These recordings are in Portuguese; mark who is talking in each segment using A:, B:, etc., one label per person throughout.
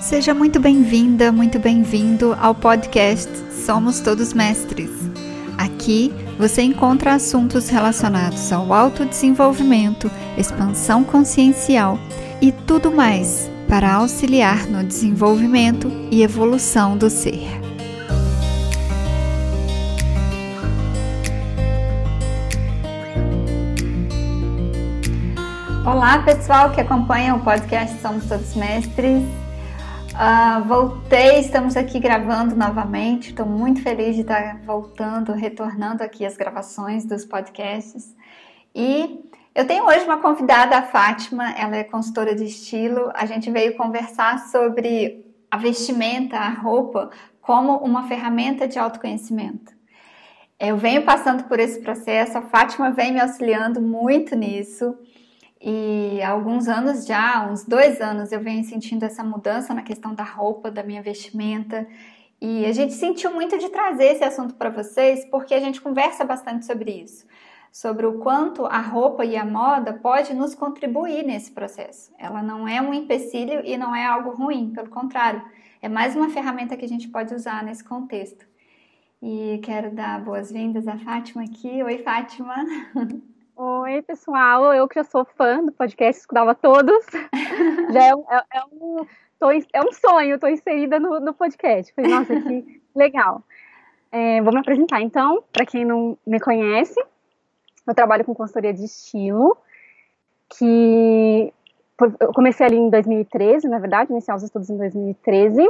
A: Seja muito bem-vinda, muito bem-vindo ao podcast Somos Todos Mestres. Aqui você encontra assuntos relacionados ao autodesenvolvimento, expansão consciencial e tudo mais para auxiliar no desenvolvimento e evolução do ser. Olá, pessoal que acompanha o podcast Somos Todos Mestres. Uh, voltei, estamos aqui gravando novamente. Estou muito feliz de estar voltando, retornando aqui as gravações dos podcasts. E eu tenho hoje uma convidada, a Fátima, ela é consultora de estilo. A gente veio conversar sobre a vestimenta, a roupa, como uma ferramenta de autoconhecimento. Eu venho passando por esse processo, a Fátima vem me auxiliando muito nisso. E há alguns anos já, uns dois anos, eu venho sentindo essa mudança na questão da roupa, da minha vestimenta. E a gente sentiu muito de trazer esse assunto para vocês, porque a gente conversa bastante sobre isso, sobre o quanto a roupa e a moda pode nos contribuir nesse processo. Ela não é um empecilho e não é algo ruim, pelo contrário, é mais uma ferramenta que a gente pode usar nesse contexto. E quero dar boas-vindas à Fátima aqui. Oi, Fátima.
B: Oi, pessoal. Eu que já sou fã do podcast, escutava todos. já é um, é, é um, tô, é um sonho, estou inserida no, no podcast. Falei, nossa, que legal. É, vou me apresentar então, para quem não me conhece. Eu trabalho com consultoria de estilo, que eu comecei ali em 2013, na verdade, iniciar os estudos em 2013.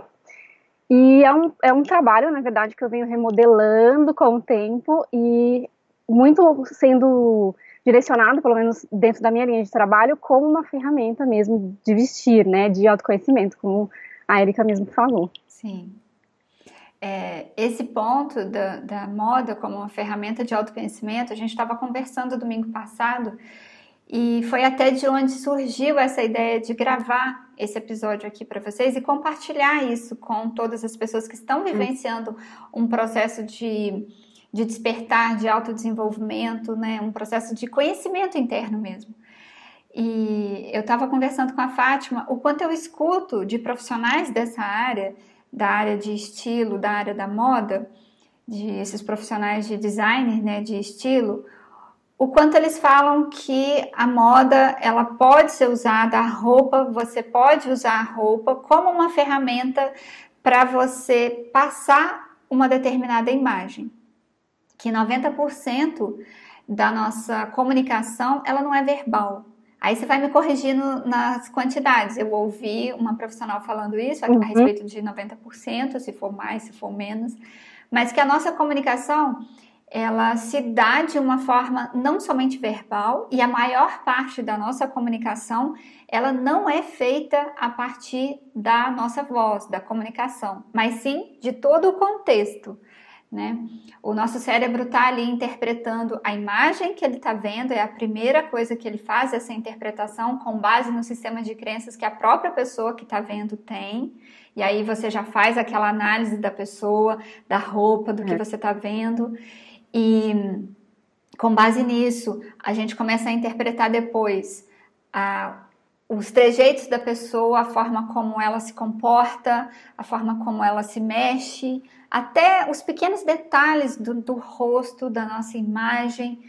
B: E é um, é um trabalho, na verdade, que eu venho remodelando com o tempo e muito sendo direcionado, pelo menos dentro da minha linha de trabalho, como uma ferramenta mesmo de vestir, né, de autoconhecimento, como a Erika mesmo falou.
A: Sim. É, esse ponto da, da moda como uma ferramenta de autoconhecimento, a gente estava conversando domingo passado e foi até de onde surgiu essa ideia de gravar esse episódio aqui para vocês e compartilhar isso com todas as pessoas que estão vivenciando um processo de de despertar, de autodesenvolvimento, né? um processo de conhecimento interno mesmo. E eu estava conversando com a Fátima o quanto eu escuto de profissionais dessa área, da área de estilo, da área da moda, de esses profissionais de design, né, de estilo, o quanto eles falam que a moda ela pode ser usada, a roupa, você pode usar a roupa como uma ferramenta para você passar uma determinada imagem que 90% da nossa comunicação ela não é verbal. Aí você vai me corrigindo nas quantidades. Eu ouvi uma profissional falando isso a, uhum. a respeito de 90%, se for mais, se for menos, mas que a nossa comunicação ela se dá de uma forma não somente verbal e a maior parte da nossa comunicação ela não é feita a partir da nossa voz, da comunicação, mas sim de todo o contexto. Né? O nosso cérebro está ali interpretando a imagem que ele está vendo, é a primeira coisa que ele faz, essa interpretação com base no sistema de crenças que a própria pessoa que está vendo tem. E aí você já faz aquela análise da pessoa, da roupa, do que é. você está vendo. E com base nisso, a gente começa a interpretar depois a, os trejeitos da pessoa, a forma como ela se comporta, a forma como ela se mexe, até os pequenos detalhes do, do rosto, da nossa imagem,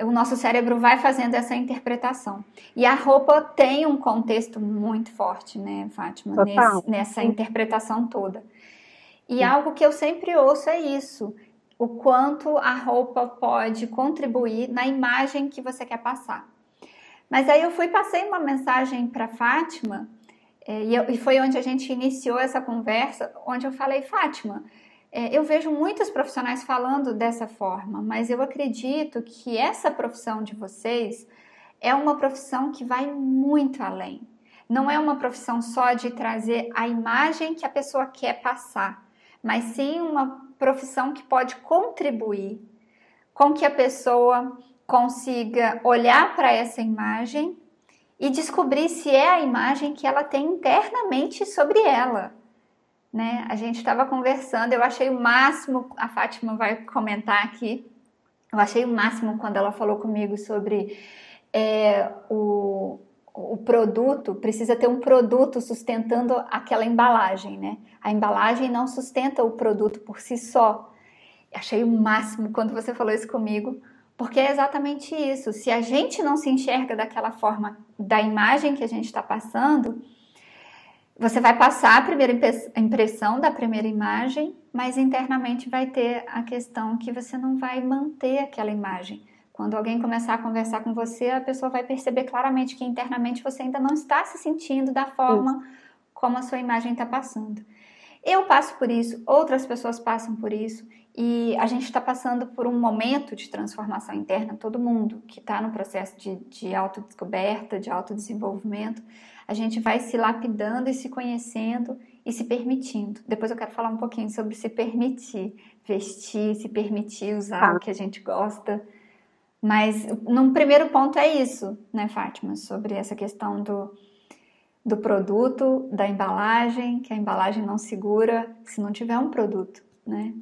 A: o nosso cérebro vai fazendo essa interpretação. E a roupa tem um contexto muito forte, né, Fátima, nesse, nessa interpretação toda. E Sim. algo que eu sempre ouço é isso: o quanto a roupa pode contribuir na imagem que você quer passar. Mas aí eu fui passei uma mensagem para Fátima é, e, eu, e, foi onde a gente iniciou essa conversa, onde eu falei, Fátima, é, eu vejo muitos profissionais falando dessa forma, mas eu acredito que essa profissão de vocês é uma profissão que vai muito além. Não é uma profissão só de trazer a imagem que a pessoa quer passar, mas sim uma profissão que pode contribuir com que a pessoa consiga olhar para essa imagem e descobrir se é a imagem que ela tem internamente sobre ela. Né? A gente estava conversando, eu achei o máximo, a Fátima vai comentar aqui, eu achei o máximo quando ela falou comigo sobre é, o, o produto precisa ter um produto sustentando aquela embalagem, né? A embalagem não sustenta o produto por si só. Achei o máximo quando você falou isso comigo, porque é exatamente isso. Se a gente não se enxerga daquela forma da imagem que a gente está passando, você vai passar a primeira impressão da primeira imagem, mas internamente vai ter a questão que você não vai manter aquela imagem. Quando alguém começar a conversar com você, a pessoa vai perceber claramente que internamente você ainda não está se sentindo da forma isso. como a sua imagem está passando. Eu passo por isso, outras pessoas passam por isso, e a gente está passando por um momento de transformação interna, todo mundo que está no processo de, de autodescoberta, de autodesenvolvimento, a gente vai se lapidando e se conhecendo e se permitindo. Depois eu quero falar um pouquinho sobre se permitir, vestir, se permitir usar o que a gente gosta. Mas num primeiro ponto é isso, né, Fátima? Sobre essa questão do, do produto, da embalagem, que a embalagem não segura se não tiver um produto, né?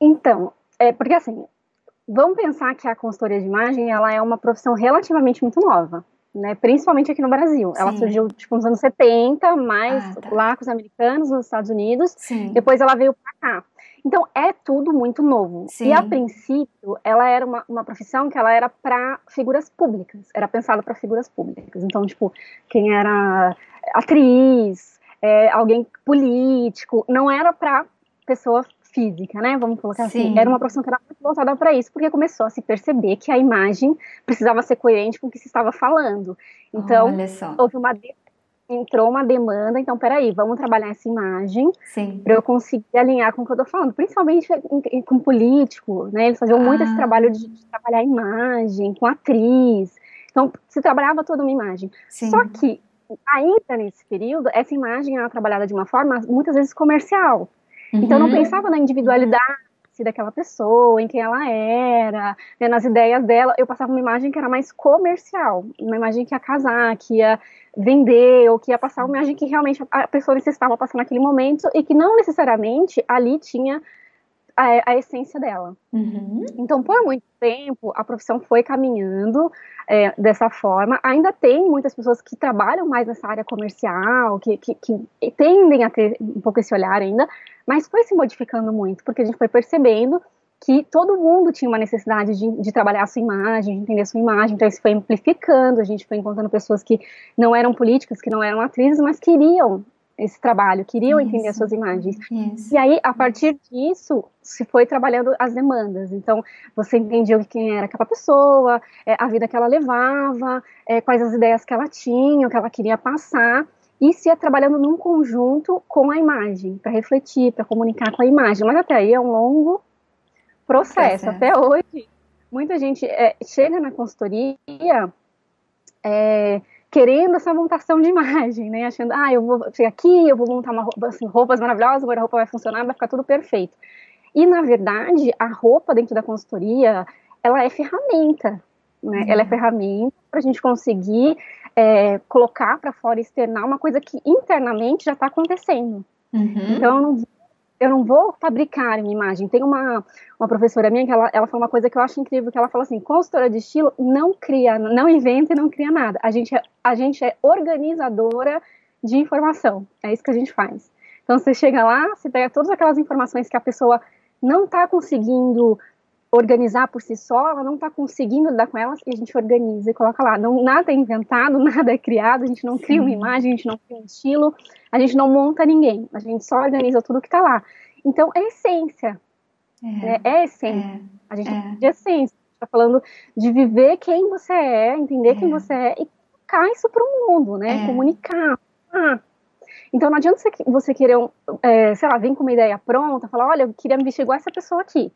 B: Então, é porque assim, vamos pensar que a consultoria de imagem ela é uma profissão relativamente muito nova, né? Principalmente aqui no Brasil. Sim. Ela surgiu tipo nos anos 70, mais ah, tá. lá com os americanos, nos Estados Unidos. Sim. Depois ela veio para cá. Então é tudo muito novo. Sim. E a princípio, ela era uma, uma profissão que ela era para figuras públicas, era pensada para figuras públicas. Então, tipo, quem era atriz, é, alguém político, não era para pessoa física, né? Vamos colocar assim. Sim. assim. Era uma profissão que era muito voltada para isso, porque começou a se perceber que a imagem precisava ser coerente com o que se estava falando. Então, houve uma entrou uma demanda, então peraí, vamos trabalhar essa imagem para eu conseguir alinhar com o que eu tô falando, principalmente com político, né? Eles faziam ah. muito esse ah. trabalho de, de, trabalhar a imagem, com atriz. Então, se trabalhava toda uma imagem. Sim. Só que ainda nesse período, essa imagem era trabalhada de uma forma muitas vezes comercial. Uhum. Então, eu não pensava na individualidade daquela pessoa, em quem ela era, né, nas ideias dela. Eu passava uma imagem que era mais comercial, uma imagem que ia casar, que ia vender, ou que ia passar uma imagem que realmente a pessoa necessitava passar naquele momento e que não necessariamente ali tinha a, a essência dela. Uhum. Então, por muito tempo, a profissão foi caminhando é, dessa forma. Ainda tem muitas pessoas que trabalham mais nessa área comercial, que, que, que tendem a ter um pouco esse olhar ainda, mas foi se modificando muito, porque a gente foi percebendo que todo mundo tinha uma necessidade de, de, trabalhar a sua imagem, de entender a sua imagem, então isso foi amplificando, a gente foi encontrando pessoas que não eram políticas, que não eram atrizes, mas queriam esse trabalho, queriam isso. entender as suas imagens. Isso. E aí, a partir disso, se foi trabalhando as demandas. Então, você entendia quem era aquela pessoa, é, a vida que ela levava, é, quais as ideias que ela tinha, o que ela queria passar, e se ia trabalhando num conjunto com a imagem, para refletir, para comunicar com a imagem. Mas até aí é um longo processo. processo. Até hoje, muita gente é, chega na consultoria é, querendo essa montação de imagem, né? Achando, ah, eu vou chegar aqui, eu vou montar uma roupa, assim, roupas maravilhosas, agora a roupa vai funcionar, vai ficar tudo perfeito. E, na verdade, a roupa dentro da consultoria, ela é ferramenta, né? Uhum. Ela é ferramenta para a gente conseguir é, colocar para fora, externar uma coisa que internamente já está acontecendo. Uhum. Então, eu não eu não vou fabricar uma imagem. Tem uma, uma professora minha que ela, ela falou uma coisa que eu acho incrível, que ela fala assim, consultora de estilo não cria, não inventa e não cria nada. A gente, é, a gente é organizadora de informação. É isso que a gente faz. Então você chega lá, você pega todas aquelas informações que a pessoa não está conseguindo organizar por si só, ela não está conseguindo lidar com elas e a gente organiza e coloca lá. Não, nada é inventado, nada é criado, a gente não cria uma imagem, a gente não cria um estilo, a gente não monta ninguém, a gente só organiza tudo que está lá. Então, é essência. É, né? é essência. É, a gente é. de essência. está falando de viver quem você é, entender quem é. você é e colocar isso para o mundo, né? É. Comunicar. Ah, então não adianta você, você querer, é, sei lá, vir com uma ideia pronta, falar, olha, eu queria me vestir igual essa pessoa aqui.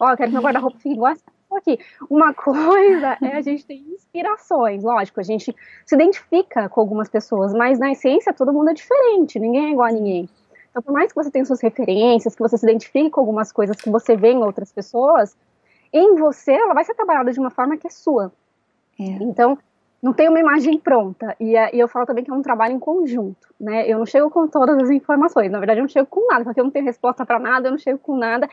B: Ó, quero que meu guarda-roupa fique igual aqui. Uma coisa é a gente ter inspirações, lógico, a gente se identifica com algumas pessoas, mas na essência todo mundo é diferente, ninguém é igual a ninguém. Então, por mais que você tenha suas referências, que você se identifique com algumas coisas que você vê em outras pessoas, em você ela vai ser trabalhada de uma forma que é sua. É. Então, não tem uma imagem pronta. E, e, eu falo também que é um trabalho em conjunto, né? Eu não chego com todas as informações. Na verdade, eu não chego com nada, porque eu não tenho resposta para nada, eu não chego com nada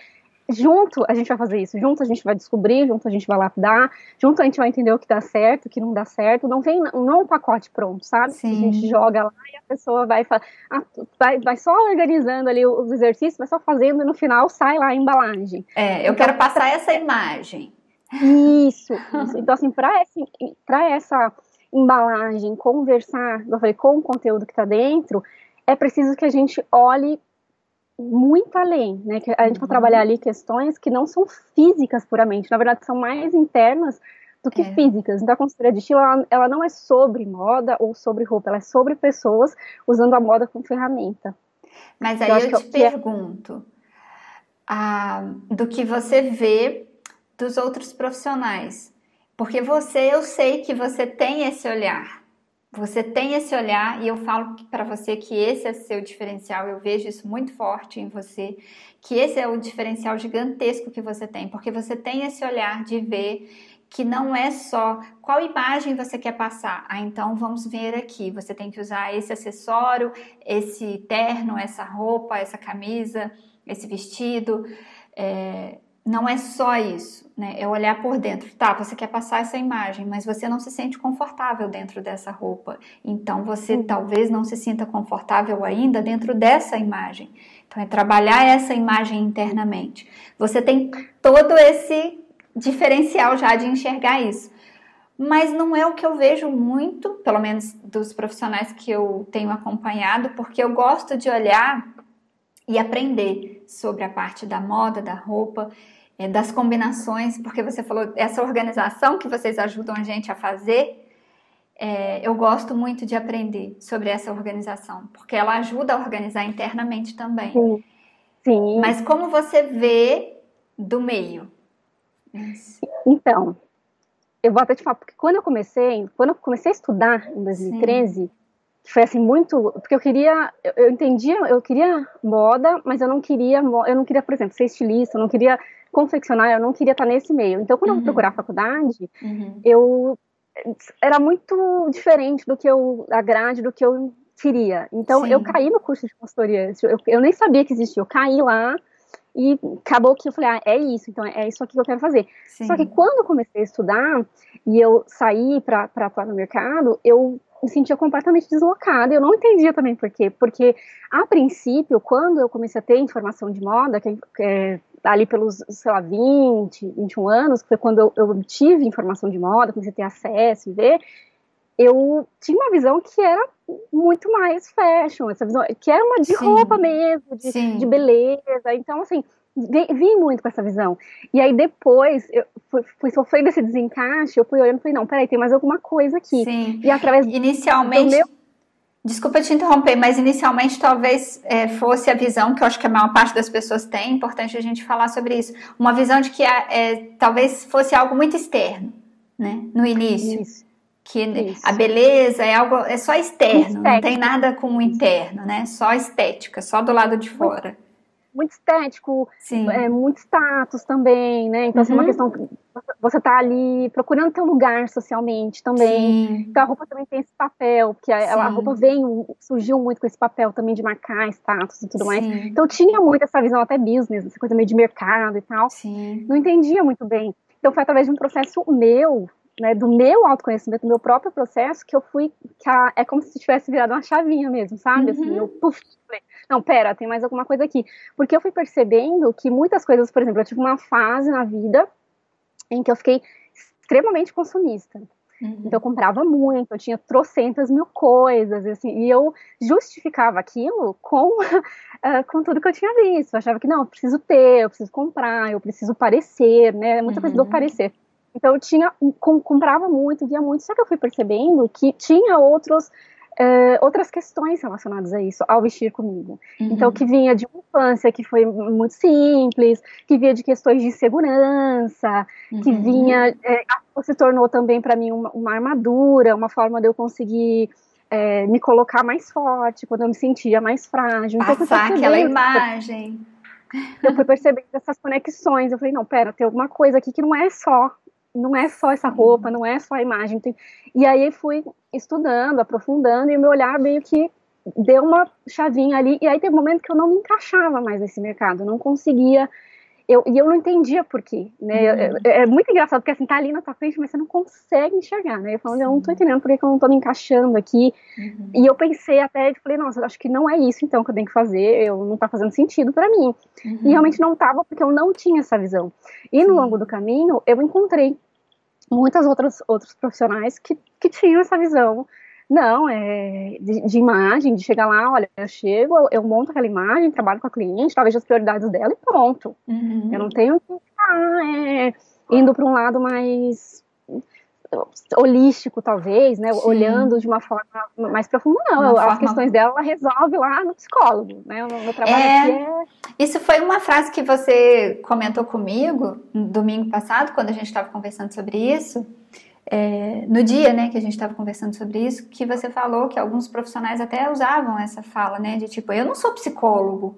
B: junto a gente vai fazer isso, junto a gente vai descobrir, junto a gente vai lapidar, junto a gente vai entender o que dá certo, o que não dá certo. Não vem não é um pacote pronto, sabe? Sim. A gente joga lá e a pessoa vai, ah, vai, vai só organizando ali os exercícios, vai só fazendo e no final sai lá a embalagem.
A: É, eu então, quero passar essa imagem.
B: Isso, isso. Então, assim, para essa, essa embalagem conversar, eu falei, com o conteúdo que está dentro, é preciso que a gente olhe muito além, né? Que a gente vai uhum. trabalhar ali questões que não são físicas puramente, na verdade são mais internas do que é. físicas. Então a consultoria de estilo, ela, ela, não é sobre moda ou sobre roupa, ela é sobre pessoas usando a moda como ferramenta.
A: Mas aí eu, eu te é pergunto, ah, do que você vê dos outros profissionais, porque você, eu sei que você tem esse olhar, você tem esse olhar e eu falo para você que esse é seu diferencial, eu vejo isso muito forte em você, que esse é o diferencial gigantesco que você tem, porque você tem esse olhar de ver que não é só qual imagem você quer passar. Ah, então vamos ver aqui. Você tem que usar esse acessório, esse terno, essa roupa, essa camisa, esse vestido. É, não é só isso, né? É olhar por dentro. Tá, você quer passar essa imagem, mas você não se sente confortável dentro dessa roupa. Então você uhum. talvez não se sinta confortável ainda dentro dessa imagem. Então é trabalhar essa imagem internamente. Você tem todo esse diferencial já de enxergar isso. Mas não é o que eu vejo muito, pelo menos dos profissionais que eu tenho acompanhado, porque eu gosto de olhar e aprender sobre a parte da moda, da roupa, é, das combinações, porque você falou essa organização que vocês ajudam a gente a fazer. É, eu gosto muito de aprender sobre essa organização, porque ela ajuda a organizar internamente também. Sim. Sim. Mas como você vê do meio?
B: Então, eu vou até te falar, porque quando eu comecei, quando eu comecei a estudar em 2013, Sim foi assim muito porque eu queria eu, eu, entendia eu queria moda mas eu não queria eu não queria por exemplo ser estilista eu não queria confeccionar eu não queria estar nesse meio então quando uhum. eu procurar faculdade uhum. eu era muito diferente do que eu a grade do que eu queria então Sim. eu caí no curso de consultoria eu, eu nem sabia que existia eu caí lá e acabou que eu falei, ah, é isso, então é isso aqui que eu quero fazer. Sim. Só que quando eu comecei a estudar e eu saí para atuar no mercado, eu me sentia completamente deslocada. Eu não entendia também por quê. Porque, a princípio, quando eu comecei a ter informação de moda, que é, ali pelos, sei lá, 20, 21 anos, que foi quando eu, eu tive informação de moda, comecei a ter acesso e ver, eu tinha uma visão que era muito mais fashion, essa visão, que era uma de Sim. roupa mesmo, de, de beleza. Então, assim, vim muito com essa visão. E aí depois, eu fui, fui sofrendo esse desencaixe, eu fui olhando e falei, não, peraí, tem mais alguma coisa aqui.
A: Sim. E através Inicialmente. Meu... Desculpa te interromper, mas inicialmente talvez é, fosse a visão que eu acho que a maior parte das pessoas tem, é importante a gente falar sobre isso. Uma visão de que é, talvez fosse algo muito externo, né? No início. Isso. Que isso. a beleza é algo, é só externo, Estética. não tem nada com o interno, né? Só estética, só do lado de fora
B: muito estético, é, muito status também, né? Então, uhum. assim, uma questão. Você tá ali procurando teu lugar socialmente também. Sim. Então, a roupa também tem esse papel, porque a, a, roupa veio, surgiu muito com esse papel também de marcar status e tudo Sim. mais. Então, tinha muito essa visão até business, essa coisa meio de mercado e tal. Sim. Não entendia muito bem. Então, foi através de um processo meu, né, do meu autoconhecimento, do meu próprio processo, que eu fui, que a, é como se tivesse virado uma chavinha mesmo, sabe? Assim, uhum. Assim, eu, puf, falei, não, pera, tem mais alguma coisa aqui. Porque eu fui percebendo que muitas coisas, por exemplo, eu tive uma fase na vida em que eu fiquei extremamente consumista. Uhum. Então eu comprava muito, eu tinha trocentas mil coisas, assim, e eu justificava aquilo com, uh, com tudo que eu tinha visto. Eu achava que não, eu preciso ter, eu preciso comprar, eu preciso parecer, né? Muita uhum. coisa do uhum. parecer. Então eu tinha, com, comprava muito, via muito, só que eu fui percebendo que tinha outros Uh, outras questões relacionadas a isso, ao vestir comigo. Uhum. Então, que vinha de uma infância que foi muito simples, que vinha de questões de segurança, uhum. que vinha, é, se tornou também para mim uma, uma, armadura, uma forma de eu conseguir é, me colocar mais forte, quando eu me sentia mais frágil.
A: Então, Passar aquela imagem.
B: Eu fui percebendo essas conexões, eu falei, não, pera, tem alguma coisa aqui que não é só não é só essa roupa, não é só a imagem. Tem... E aí fui estudando, aprofundando, e o meu olhar meio que deu uma chavinha ali. E aí teve um momento que eu não me encaixava mais nesse mercado, não conseguia. Eu, e eu não entendia por quê, né? Uhum. É, é, muito engraçado, porque assim, tá ali na tua frente, mas você não consegue enxergar, né? Eu falando, eu não tô entendendo por que eu não tô me encaixando aqui. Uhum. E eu pensei até, falei, nossa, acho que não é isso então que eu tenho que fazer, eu não tá fazendo sentido para mim. Uhum. E realmente não tava, porque eu não tinha essa visão. E Sim. no longo do caminho, eu encontrei muitas outras outros profissionais que, que tinham essa visão não, é de, de, imagem, de chegar lá, olha, eu chego, eu, eu, monto aquela imagem, trabalho com a cliente, talvez as prioridades dela e pronto. Uhum. Eu não tenho que ficar é, indo para um lado mais holístico, talvez, né? Sim. Olhando de uma forma mais profunda. Não, as forma... questões dela ela resolve lá no psicólogo, né? O meu trabalho é... é...
A: Isso foi uma frase que você comentou comigo no domingo passado, quando a gente estava conversando sobre isso é, no dia, né, que a gente estava conversando sobre isso, que você falou que alguns profissionais até usavam essa fala, né, de tipo, eu não sou psicólogo.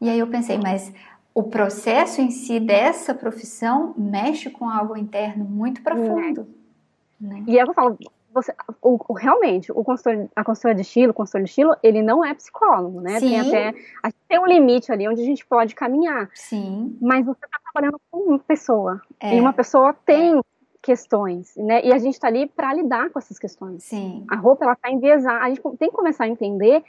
A: E aí eu pensei, mas o processo em si dessa profissão mexe com algo interno muito profundo.
B: É. Né? E eu falo, você, o, o, realmente, o consultor, a consultora de estilo, o consultor de estilo, ele não é psicólogo, né? Sim. Tem até, a gente tem um limite ali onde a gente pode caminhar.
A: Sim.
B: Mas você está trabalhando com uma pessoa. É. E uma pessoa tem questões, né? E a gente está ali para lidar com essas questões.
A: Sim.
B: A roupa ela tá enviesada, a gente tem que começar a entender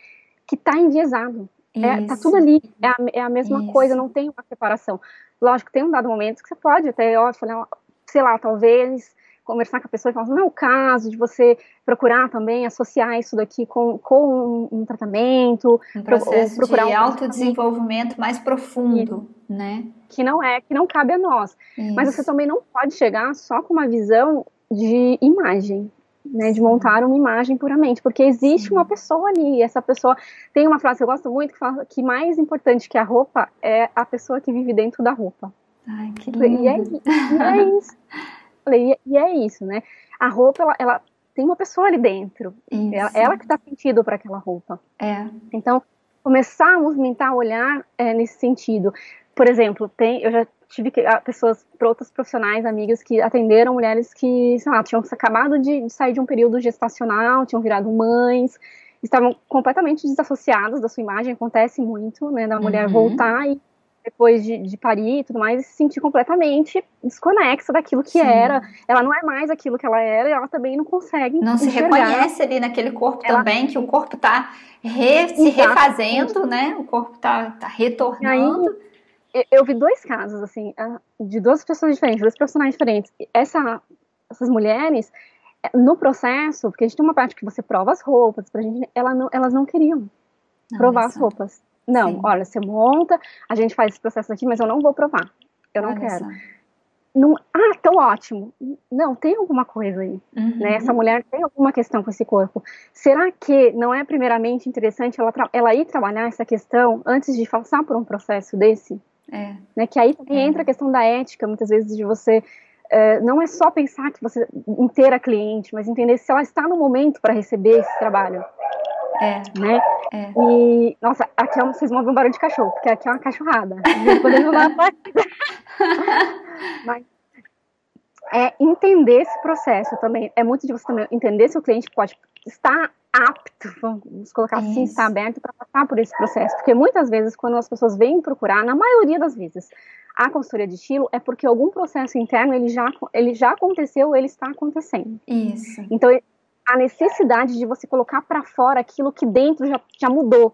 B: que está enviesado. É, tá tudo ali, é a, é a mesma Isso. coisa, não tem uma separação. Lógico, tem um dado momento que você pode até, ó, falar, sei lá, talvez conversar com a pessoa e falar, não é o caso de você procurar também associar isso daqui com, com um, um tratamento,
A: um processo procurar de um autodesenvolvimento mais profundo, né?
B: Que não é, que não cabe a nós. Isso. Mas você também não pode chegar só com uma visão de imagem, né, de montar uma imagem puramente, porque existe uma pessoa ali, e essa pessoa tem uma frase que eu gosto muito que fala que mais importante que a roupa é a pessoa que vive dentro da roupa.
A: Ai, que lindo.
B: E é, e é isso. falei, e é isso, né? A roupa, ela, ela tem uma pessoa ali dentro. Ela, ela, que dá sentido para aquela roupa.
A: É.
B: Então, começar a movimentar, olhar é, nesse sentido. Por exemplo, tem, eu já tive que, pessoas, outros profissionais, amigas, que atenderam mulheres que, sei lá, tinham acabado de, de sair de um período gestacional, tinham virado mães, estavam completamente desassociadas da sua imagem. Acontece muito, né, da mulher uhum. voltar e depois de, de parir e tudo mais, se sentir completamente desconexa daquilo que Sim. era. Ela não é mais aquilo que ela era e ela também não consegue.
A: Não se reconhece ali naquele corpo ela... também, que o corpo está re, se refazendo, né? O corpo está tá retornando.
B: Aí, eu vi dois casos, assim, de duas pessoas diferentes, dois profissionais diferentes. Essa, essas mulheres, eh, no processo, porque a gente tem uma parte que você prova as roupas, pra gente, ela não, elas não queriam não, provar as roupas. Não, Sim. olha, você monta, a gente faz esse processo aqui, mas eu não vou provar. Eu não olha quero. Não, ah, tão ótimo. Não, tem alguma coisa aí. Uhum. Né? Essa mulher tem alguma questão com esse corpo. Será que não é primeiramente interessante ela, ela ir trabalhar essa questão antes de passar por um processo desse?
A: É.
B: Né? Que aí também é. entra a questão da ética, muitas vezes, de você. Uh, não é só pensar que você inteira cliente, mas entender se ela está no momento para receber esse trabalho.
A: É.
B: Né?
A: É.
B: E, nossa, aqui é vocês vão ouvir um barulho de cachorro, porque aqui é uma cachorrada. Podemos lá Mas é entender esse processo também. É muito de você também entender se o cliente pode estar apto, vamos colocar assim, Isso. está aberto para passar por esse processo. Porque muitas vezes, quando as pessoas vêm procurar, na maioria das vezes, a consultoria de estilo é porque algum processo interno ele já, ele já aconteceu, ele está acontecendo.
A: Isso.
B: Então, a necessidade de você colocar para fora aquilo que dentro já, já mudou.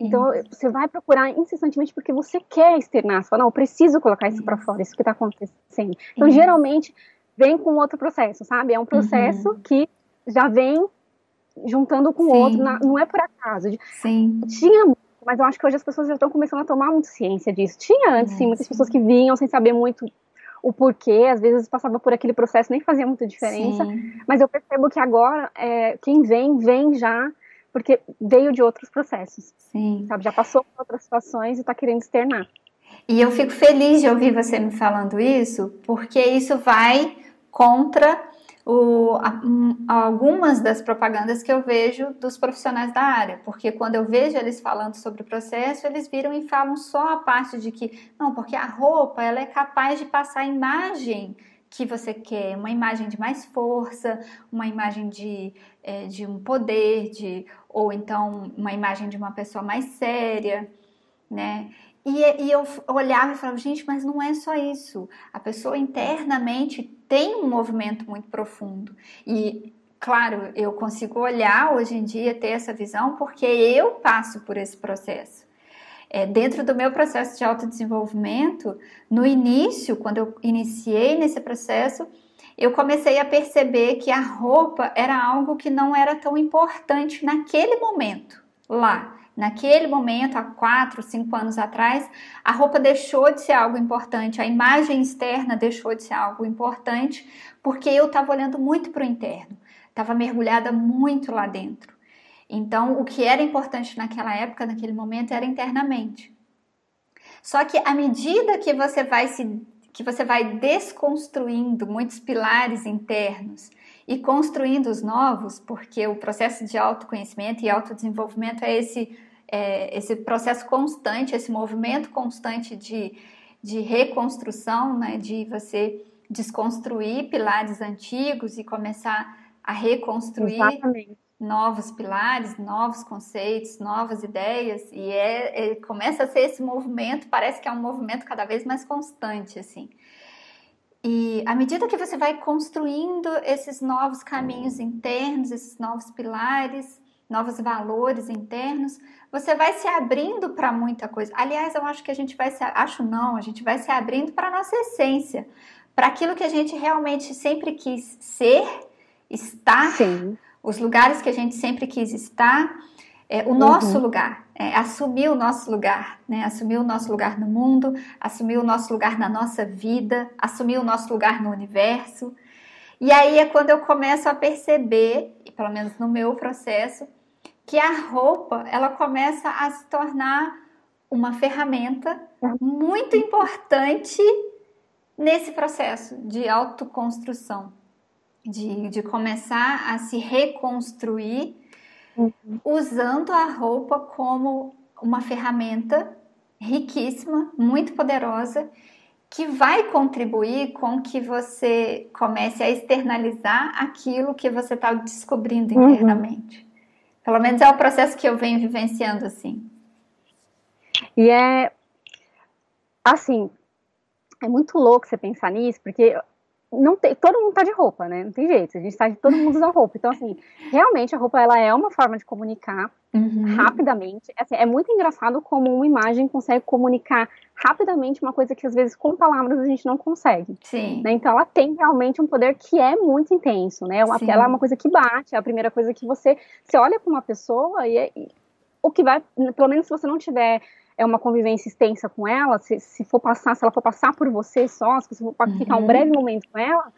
B: Então, isso. você vai procurar incessantemente porque você quer externar. Você fala, não, eu preciso colocar isso, para fora, isso que está acontecendo. Então, isso. geralmente, vem com outro processo, sabe? É um processo uhum. que já vem juntando com o outro, na, não é por acaso.
A: Sim.
B: Tinha mas eu acho que hoje as pessoas já estão começando a tomar muita ciência disso. Tinha antes, é, sim, muitas sim. pessoas que vinham sem saber muito o porquê, às vezes passava por aquele processo, nem fazia muita diferença, Sim. mas eu percebo que agora é, quem vem, vem já, porque veio de outros processos.
A: Sim.
B: Sabe, já passou por outras situações e está querendo externar.
A: E eu fico feliz de ouvir você me falando isso, porque isso vai contra o, algumas das propagandas que eu vejo dos profissionais da área, porque quando eu vejo eles falando sobre o processo, eles viram e falam só a parte de que, não, porque a roupa ela é capaz de passar a imagem que você quer, uma imagem de mais força, uma imagem de, é, de um poder, de, ou então uma imagem de uma pessoa mais séria, né? E, e, eu olhava e falava, gente, mas não é só isso. A pessoa internamente tem um movimento muito profundo. E, claro, eu consigo olhar hoje em dia, ter essa visão, porque eu passo por esse processo. É, dentro do meu processo de autodesenvolvimento, no início, quando eu iniciei nesse processo, eu comecei a perceber que a roupa era algo que não era tão importante naquele momento, lá. Naquele momento, há quatro, cinco anos atrás, a roupa deixou de ser algo importante, a imagem externa deixou de ser algo importante, porque eu estava olhando muito para o interno, estava mergulhada muito lá dentro. Então, o que era importante naquela época, naquele momento, era internamente. Só que à medida que você vai se que você vai desconstruindo muitos pilares internos e construindo os novos, porque o processo de autoconhecimento e autodesenvolvimento é esse, é, esse processo constante, esse movimento constante de, de reconstrução, né, de você desconstruir pilares antigos e começar a reconstruir Exatamente. novos pilares, novos conceitos, novas ideias, e é, é, começa a ser esse movimento, parece que é um movimento cada vez mais constante, assim. E à medida que você vai construindo esses novos caminhos internos, esses novos pilares, novos valores internos, você vai se abrindo para muita coisa. Aliás, eu acho que a gente vai se, acho não, a gente vai se abrindo para a nossa essência, para aquilo que a gente realmente sempre quis ser, estar, Sim. os lugares que a gente sempre quis estar, é, o nosso uhum. lugar, é, assumir o nosso lugar, né? assumir o nosso lugar no mundo, assumir o nosso lugar na nossa vida, assumir o nosso lugar no universo. E aí é quando eu começo a perceber, pelo menos no meu processo, que a roupa ela começa a se tornar uma ferramenta muito importante nesse processo de autoconstrução, de, de começar a se reconstruir uhum. usando a roupa como uma ferramenta riquíssima, muito poderosa, que vai contribuir com que você comece a externalizar aquilo que você está descobrindo uhum. internamente. Uhum. Pelo menos é o processo que eu venho vivenciando assim.
B: E é assim, é muito louco você pensar nisso, porque não tem, todo mundo tá de roupa, né? Não tem jeito, a gente tá de todo mundo usa roupa. Então, assim, realmente a roupa ela é uma forma de comunicar uhum. rapidamente. Assim, é muito engraçado como uma imagem consegue comunicar rapidamente uma coisa que às vezes com palavras a gente não consegue.
A: Sim.
B: Né? Então ela tem realmente um poder que é muito intenso, né? Ela, ela é uma coisa que bate, é a primeira coisa que você, você olha para uma pessoa e, e o que vai, pelo menos se você não tiver é uma convivência extensa com ela, se, se for passar, se ela for passar por você só, se você for uhum. ficar um breve momento com ela,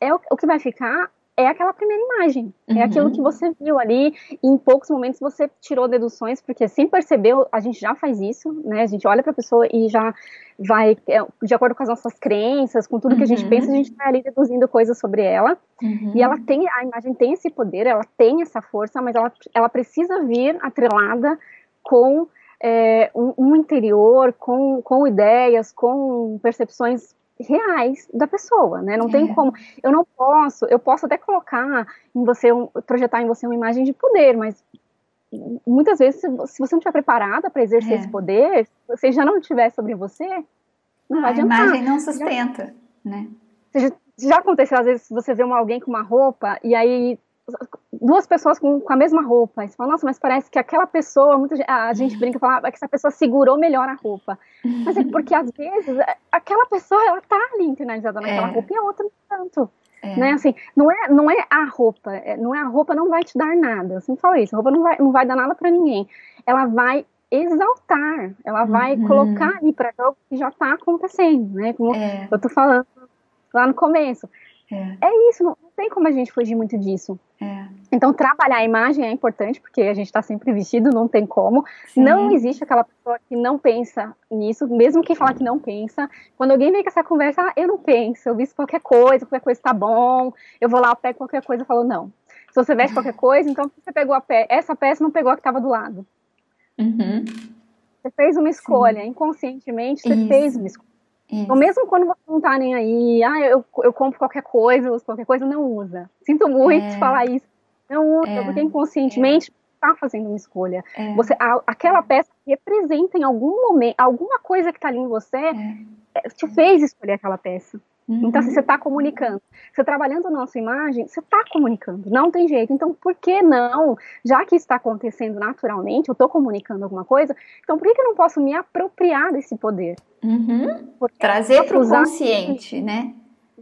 B: é o, o que vai ficar é aquela primeira imagem, é uhum. é aquilo que você viu ali, e em poucos momentos você tirou deduções, porque sem perceber, a gente já faz isso, né, a gente olha para a pessoa e já vai, é, de acordo com as nossas crenças, com tudo que a gente uhum. pensa, a gente vai ali deduzindo coisas sobre ela, uhum. e ela tem, a imagem tem esse poder, ela tem essa força, mas ela, ela precisa vir atrelada com é, um, um, interior com, com ideias, com percepções reais da pessoa, né? Não é. tem como. Eu não posso, eu posso até colocar em você, um, projetar em você uma imagem de poder, mas muitas vezes, se você não estiver preparada para exercer é. esse poder, se você já não estiver sobre você, não ah, vai adiantar.
A: A imagem não sustenta, já, né?
B: Já, já aconteceu, às vezes, você vê uma, alguém com uma roupa e aí duas pessoas com, com, a mesma roupa. você fala, nossa, mas parece que aquela pessoa, muita, a gente brinca e fala ah, que essa pessoa segurou melhor a roupa. Mas é porque às vezes aquela pessoa ela tá ali internalizada naquela é. roupa e a outra não tanto. É. Né? Assim, não é, não é a roupa, é, não é a roupa não vai te dar nada. Eu sempre falo isso, a roupa não vai, não vai dar nada para ninguém. Ela vai exaltar, ela vai uhum. colocar ali para o que já está acontecendo, né? Como é. eu tô falando lá no começo. É, é isso, não, não, tem como a gente fugir muito disso.
A: É.
B: Então, trabalhar a imagem é importante, porque a gente está sempre vestido, não tem como. Sim. Não existe aquela pessoa que não pensa nisso, mesmo que fala que não pensa. Quando alguém vem com essa conversa, ah, eu não penso, eu visto qualquer coisa, qualquer coisa está bom, eu vou lá, eu pego qualquer coisa e falo, não. Se você veste qualquer coisa, então você pegou a pe essa peça não pegou a que estava do lado.
A: Uhum.
B: Você fez uma escolha, Sim. inconscientemente você Isso. fez uma escolha. Então, mesmo quando você não tá nem aí, ah, eu, eu compro qualquer coisa, uso qualquer coisa, não usa. Sinto muito é. falar isso. Não usa, é. porque inconscientemente está fazendo uma escolha. É. Você, a, aquela peça representa em algum momento, alguma coisa que está ali em você, é. é. te fez escolher aquela peça. Uhum. Então, se você está comunicando, você trabalhando a nossa imagem, você está comunicando, não tem jeito. Então, por que não? Já que está acontecendo naturalmente, eu estou comunicando alguma coisa, então por que, que eu não posso me apropriar desse poder?
A: Uhum. Trazer para o consciente, né?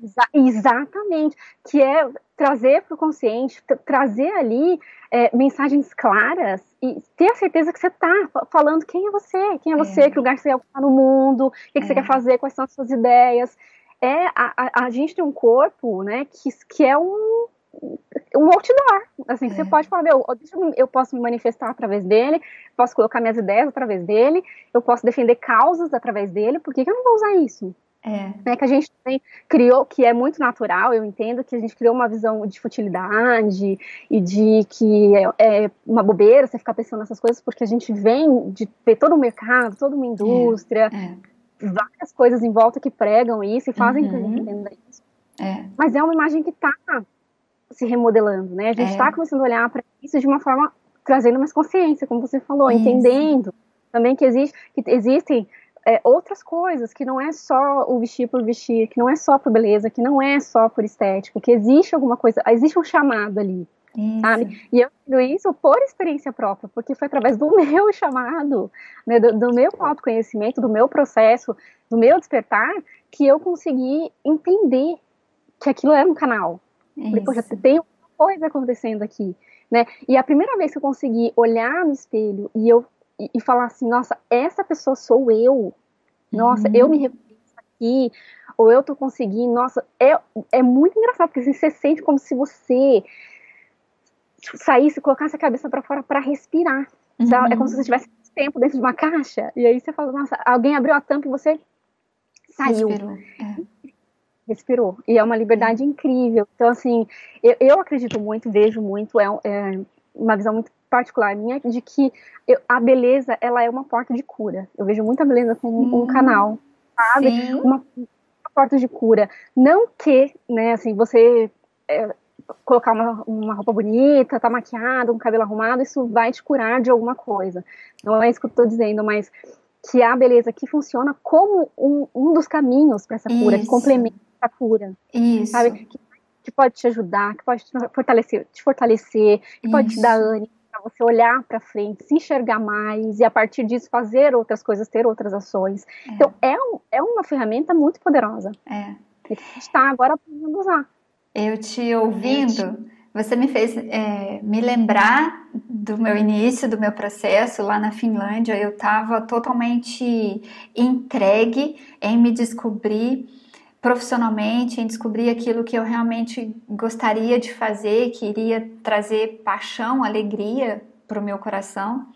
B: Exa exatamente, que é trazer para o consciente, trazer ali é, mensagens claras e ter a certeza que você está falando quem é você, quem é você, é. que lugar você quer ocupar no mundo, o que, que você é. quer fazer, quais são as suas ideias é a, a, a, gente tem um corpo, né, que, que é um, um outdoor, assim, é. você pode falar, meu, eu, eu posso me manifestar através dele, posso colocar minhas ideias através dele, eu posso defender causas através dele, por que, que eu não vou usar isso? É. é. que a gente também criou, que é muito natural, eu entendo que a gente criou uma visão de futilidade e de que é, é uma bobeira você ficar pensando nessas coisas, porque a gente vem de ver todo o mercado, toda uma indústria, é. Várias coisas em volta que pregam isso e fazem uhum. que a gente entenda isso. É. Mas é uma imagem que está se remodelando, né? A gente está é. começando a olhar para isso de uma forma trazendo mais consciência, como você falou, isso. entendendo também que, existe, que existem é, outras coisas, que não é só o vestir por vestir, que não é só por beleza, que não é só por estética, que existe alguma coisa, existe um chamado ali. Isso. Sabe? E eu digo isso por experiência própria, porque foi através do meu chamado, né, do, do, meu autoconhecimento, do meu processo, do meu despertar, que eu consegui entender que aquilo era um canal. Isso. Falei, poxa, tem uma coisa acontecendo aqui, né? E a primeira vez que eu consegui olhar no espelho e eu e, e falar assim, nossa, essa pessoa sou eu. Nossa, uhum. eu me reconheço aqui, ou eu tô conseguindo, nossa, é, é muito engraçado, porque assim, você sente como se você saísse, colocasse a cabeça para fora para respirar. Uhum. É como se você tivesse tempo dentro de uma caixa. E aí você fala, nossa, alguém abriu a tampa e você saiu. Respirou. É. Respirou. E é uma liberdade é. incrível. Então, assim, eu, eu, acredito muito, vejo muito, é, é, uma visão muito particular minha, de que eu, a beleza, ela é uma porta de cura. Eu vejo muita beleza como hum. um canal, sabe? Uma, uma, porta de cura. Não que, né, assim, você... É, colocar uma, uma roupa bonita, tá maquiado, um cabelo arrumado, isso vai te curar de alguma coisa. Não é isso que eu tô dizendo, mas que a beleza que funciona como um, um dos caminhos para essa cura, isso. que complementa a cura. Isso. Sabe? Que, que, pode te ajudar, que pode te fortalecer, te fortalecer que isso. pode te dar ânimo para você olhar para frente, se enxergar mais e a partir disso fazer outras coisas, ter outras ações. É. Então é, um, é uma ferramenta muito poderosa. É. Que a gente está agora aprendendo a usar.
A: Eu te ouvindo, você me fez é, me lembrar do meu início, do meu processo lá na Finlândia. Eu estava totalmente entregue em me descobrir profissionalmente, em descobrir aquilo que eu realmente gostaria de fazer, que iria trazer paixão, alegria para o meu coração.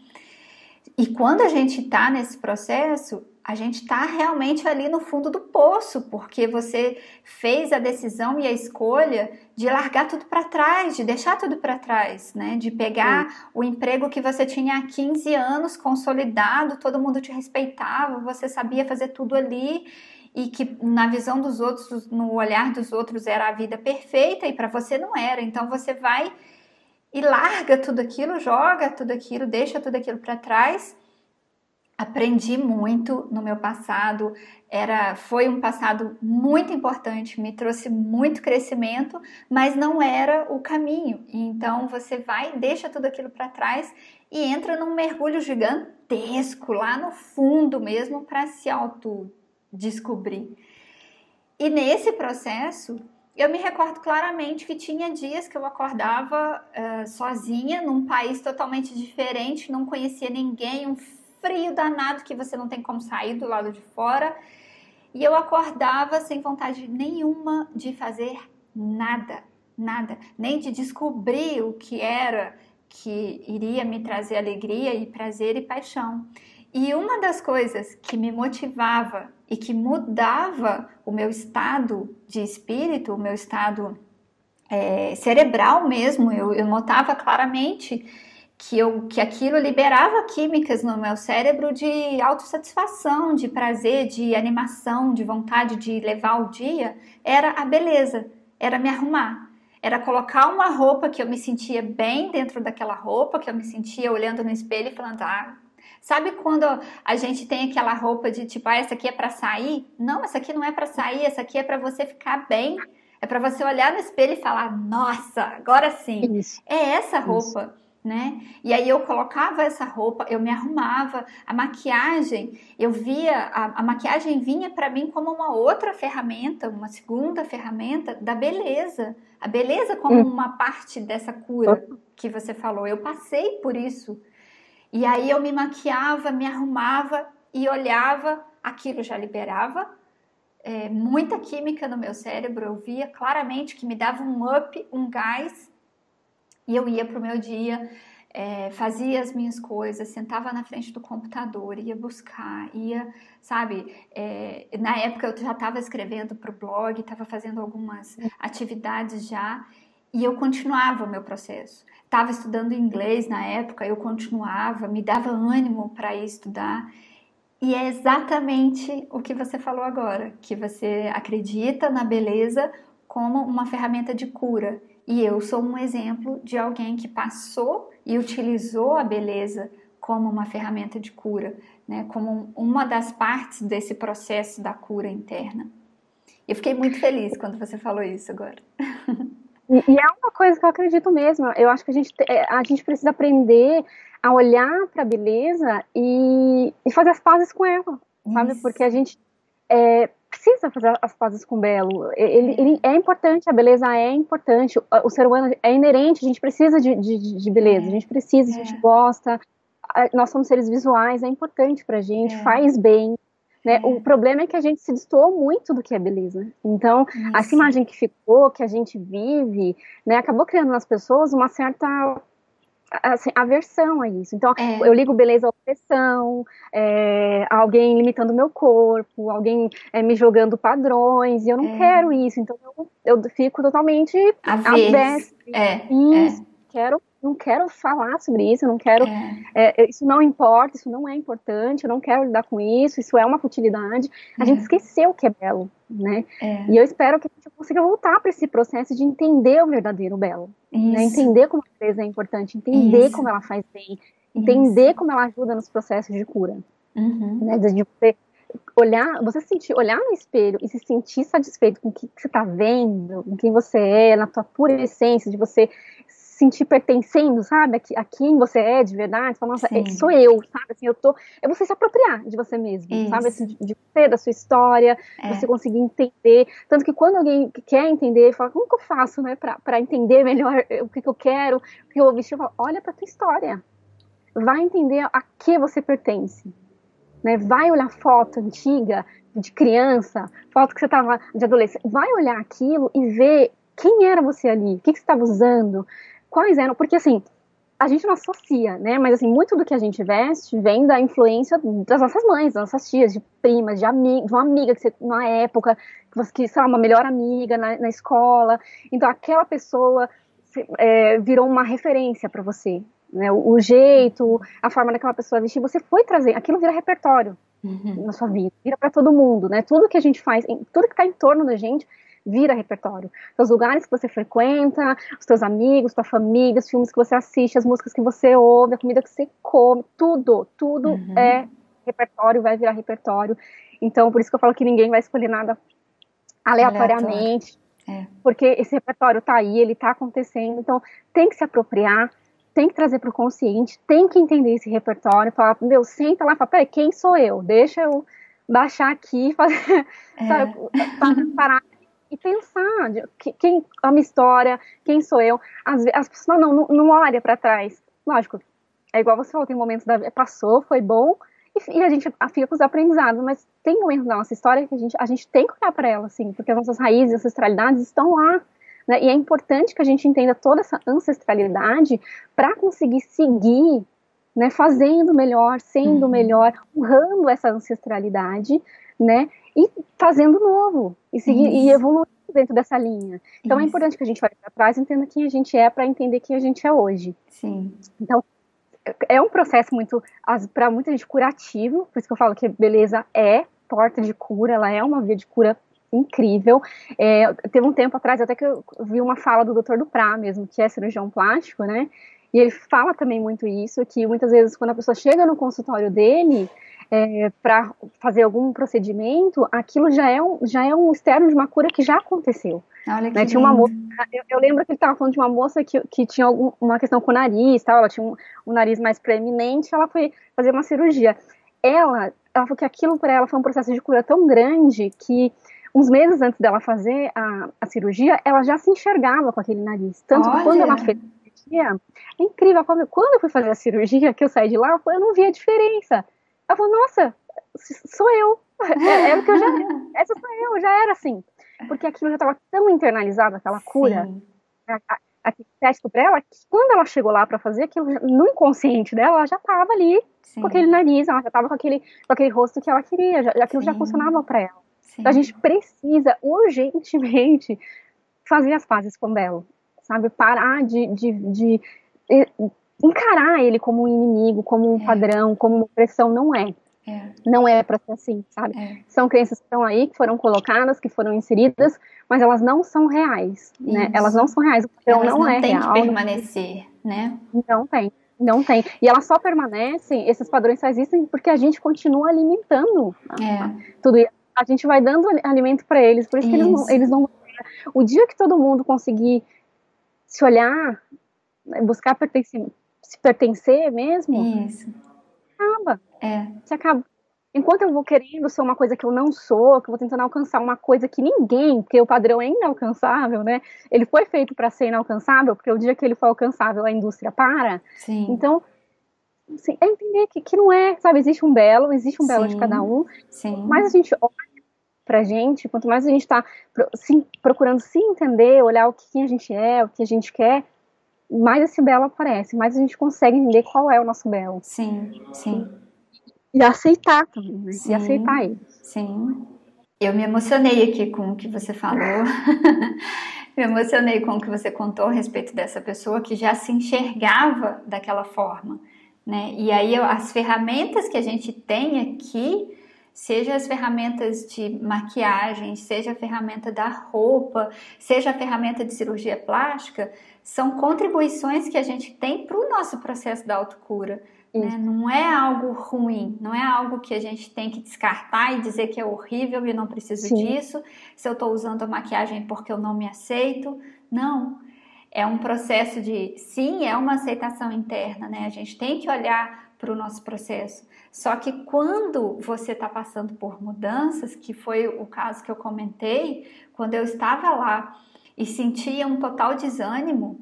A: E quando a gente está nesse processo, a gente está realmente ali no fundo do poço, porque você fez a decisão e a escolha de largar tudo para trás, de deixar tudo para trás, né? De pegar Sim. o emprego que você tinha há 15 anos consolidado, todo mundo te respeitava, você sabia fazer tudo ali e que na visão dos outros, no olhar dos outros era a vida perfeita e para você não era. Então você vai e larga tudo aquilo, joga tudo aquilo, deixa tudo aquilo para trás aprendi muito no meu passado, era foi um passado muito importante, me trouxe muito crescimento, mas não era o caminho. Então você vai, deixa tudo aquilo para trás e entra num mergulho gigantesco lá no fundo mesmo para se auto descobrir. E nesse processo, eu me recordo claramente que tinha dias que eu acordava uh, sozinha num país totalmente diferente, não conhecia ninguém, um frio danado que você não tem como sair do lado de fora. E eu acordava sem vontade nenhuma de fazer nada, nada, nem de descobrir o que era que iria me trazer alegria e prazer e paixão. E uma das coisas que me motivava e que mudava o meu estado de espírito, o meu estado é, cerebral mesmo, eu, eu notava claramente que, eu, que aquilo liberava químicas no meu cérebro de autossatisfação, de prazer, de animação, de vontade de levar o dia, era a beleza, era me arrumar. era colocar uma roupa que eu me sentia bem dentro daquela roupa, que eu me sentia olhando no espelho e falando, ah, Sabe quando a gente tem aquela roupa de tipo, ah, essa aqui é para sair? Não, essa aqui não é para sair, essa aqui é para você ficar bem. É para você olhar no espelho e falar: "Nossa, agora sim". Isso. É essa roupa. Isso né? E aí eu colocava essa roupa, eu me arrumava, a maquiagem, eu via, a, a maquiagem vinha para mim como uma outra ferramenta, uma segunda ferramenta da beleza. A beleza como hum. uma parte dessa cura que você falou. Eu passei por isso. E aí eu me maquiava, me arrumava e olhava, aquilo já liberava é, muita química no meu cérebro. Eu via claramente que me dava um up, um gás e eu ia para o meu dia, é, fazia as minhas coisas, sentava na frente do computador, ia buscar, ia, sabe? É, na época eu já estava escrevendo para o blog, estava fazendo algumas atividades já, e eu continuava o meu processo. Estava estudando inglês na época, eu continuava, me dava ânimo para estudar. E é exatamente o que você falou agora, que você acredita na beleza como uma ferramenta de cura. E eu sou um exemplo de alguém que passou e utilizou a beleza como uma ferramenta de cura, né? como uma das partes desse processo da cura interna. Eu fiquei muito feliz quando você falou isso agora.
B: E, e é uma coisa que eu acredito mesmo. Eu acho que a gente, é, a gente precisa aprender a olhar para a beleza e, e, fazer as pazes com ela, sabe? Isso. Porque a gente é, precisa fazer as pazes com o belo. Ele, ele, é importante, a beleza é importante, o, ser humano é inerente, a gente precisa de, de, de beleza, a gente precisa, a gente é. gosta, nós somos seres visuais, é importante pra gente, é. faz bem. Né? O problema é que a gente se destoou muito do que é beleza. Então, Isso. essa imagem que ficou, que a gente vive, né, acabou criando nas pessoas uma certa assim, aversão a isso. Então, é. eu ligo beleza à opressão, é, alguém limitando o meu corpo, alguém é, me jogando padrões, e eu não é. quero isso. Então, eu, eu fico totalmente avessa. É. Isso, quero não quero falar sobre isso, eu não quero. É. É, isso não importa, isso não é importante, eu não quero lidar com isso, isso é uma futilidade. A é. gente esqueceu o que é belo, né? É. E eu espero que a gente consiga voltar para esse processo de entender o verdadeiro belo, né? entender como a beleza é importante, entender isso. como ela faz bem, entender isso. como ela ajuda nos processos de cura. Uhum. Né? De você olhar, você sentir, olhar no espelho e se sentir satisfeito com o que, que você está vendo, com quem você é, na tua pura essência, de você sentir pertencendo, sabe? A, a quem você é de verdade. Falar, nossa, é, sou eu, sabe? Assim, eu tô. É você se apropriar de você mesmo, Isso. sabe? Assim, de, você, da sua história, é. você conseguir entender. Tanto que quando alguém quer entender, fala, como que eu faço, né, pra, pra entender melhor o que, que eu quero, o que eu vestir, eu falo, olha pra tua história. Vai entender a que você pertence. Né? Vai olhar foto antiga de criança, foto que você tava de adolescente, vai olhar aquilo e ver quem era você ali, o que, que você estava usando, quais eram, porque assim, a gente não associa, né? Mas assim, muito do que a gente veste vem da influência das nossas mães, das nossas tias, de primas, de, ami de uma amiga que você, na época, que você, que, sei lá, uma melhor amiga na, na escola. Então, aquela pessoa é, virou uma referência para você. Né? O, o, jeito, a forma daquela pessoa vestir, você foi trazer, aquilo vira repertório uhum. na sua vida, vira para todo mundo, né? Tudo que a gente faz, tudo que está em torno da gente vira repertório. Então, os lugares que você frequenta, os seus amigos, tua família, os filmes que você assiste, as músicas que você ouve, a comida que você come, tudo, tudo uhum. é repertório, vai virar repertório. Então, por isso que eu falo que ninguém vai escolher nada aleatoriamente, é. porque esse repertório tá aí, ele tá acontecendo, então tem que se apropriar, tem que trazer para o consciente, tem que entender esse repertório, falar, meu, senta lá, fala, peraí, quem sou eu? Deixa eu baixar aqui, fazer, é. sabe, parar e pensar de, quem a minha história, quem sou eu. As, as pessoas não, não, não olha para trás. Lógico, é igual você falou, tem momentos da passou, foi bom, e, e, a gente fica com os aprendizados, mas tem momentos da nossa história que a gente, a gente tem que olhar para ela, assim, porque as nossas raízes, ancestralidades estão lá. Né? E é importante que a gente entenda toda essa ancestralidade para conseguir seguir né, fazendo melhor, sendo uhum. melhor, honrando essa ancestralidade, né, e fazendo novo e seguir e evoluindo dentro dessa linha. Então é Isso. é importante que a gente olhe para trás e entenda quem a gente é para entender quem a gente é hoje.
A: Sim.
B: Então é um processo muito para muita gente curativo, por isso que eu falo que beleza é porta de cura, ela é uma via de cura incrível. É, teve um tempo atrás até que eu vi uma fala do Dr. Duprá mesmo, que é cirurgião plástico, né? E ele fala também muito isso, que muitas vezes quando a pessoa chega no consultório dele é, para fazer algum procedimento, aquilo já é, um, já é um externo de uma cura que já aconteceu.
A: Olha que
B: né? Tinha uma moça, eu, eu, lembro que ele estava falando de uma moça que, que tinha algum, uma questão com o nariz, tal, ela tinha um, um nariz mais preeminente, ela foi fazer uma cirurgia. Ela, ela falou que aquilo para ela foi um processo de cura tão grande que uns meses antes dela fazer a, a cirurgia, ela já se enxergava com aquele nariz. Tanto
A: Olha.
B: que quando ela fez a cirurgia, é incrível, quando eu fui fazer a cirurgia, que eu saí de lá, eu não vi a diferença. Ela falou, nossa, sou eu. É, é o que eu já Essa sou eu, já era assim. Porque aquilo já estava tão internalizado, aquela cura, aquele teste para ela, que quando ela chegou lá para fazer aquilo, no inconsciente dela, ela já estava ali Sim. com aquele nariz, ela já estava com aquele, com aquele rosto que ela queria, já, aquilo Sim. já funcionava para ela. Então a gente precisa urgentemente fazer as pazes com o Belo, sabe? Parar de, de, de encarar ele como um inimigo, como um é. padrão, como uma opressão, não é. É. Não é para ser assim, sabe? É. São crenças que estão aí, que foram colocadas, que foram inseridas, mas elas não são reais, Isso. né? Elas não são reais, o
A: padrão
B: não,
A: não
B: é
A: tem
B: real.
A: que permanecer, né?
B: Não tem, não tem. E elas só permanecem, esses padrões só existem porque a gente continua alimentando
A: é.
B: tudo isso. A gente vai dando alimento para eles, por isso, isso. que eles não, eles não. O dia que todo mundo conseguir se olhar, né, buscar pertencer, se pertencer mesmo,
A: isso.
B: acaba.
A: É.
B: Se acaba. Enquanto eu vou querendo ser uma coisa que eu não sou, que eu vou tentando alcançar uma coisa que ninguém, porque o padrão é inalcançável, né? Ele foi feito para ser inalcançável, porque o dia que ele for alcançável, a indústria para.
A: Sim.
B: Então, assim, é entender que, que não é, sabe? Existe um belo, existe um belo Sim. de cada um.
A: Sim.
B: Mas a gente olha pra gente, quanto mais a gente está procurando se entender, olhar o que a gente é, o que a gente quer, mais esse belo aparece, mais a gente consegue entender qual é o nosso belo.
A: Sim, sim.
B: E aceitar também, né? Sim, e aceitar ele.
A: Sim. Eu me emocionei aqui com o que você falou. me emocionei com o que você contou a respeito dessa pessoa que já se enxergava daquela forma, né? E aí as ferramentas que a gente tem aqui, seja as ferramentas de maquiagem, seja a ferramenta da roupa, seja a ferramenta de cirurgia plástica, são contribuições que a gente tem para o nosso processo da autocura. Né? Não é algo ruim, não é algo que a gente tem que descartar e dizer que é horrível e não preciso Sim. disso. Se eu estou usando a maquiagem porque eu não me aceito. Não. É um processo de. Sim, é uma aceitação interna, né? A gente tem que olhar para o nosso processo. Só que quando você está passando por mudanças, que foi o caso que eu comentei, quando eu estava lá e sentia um total desânimo,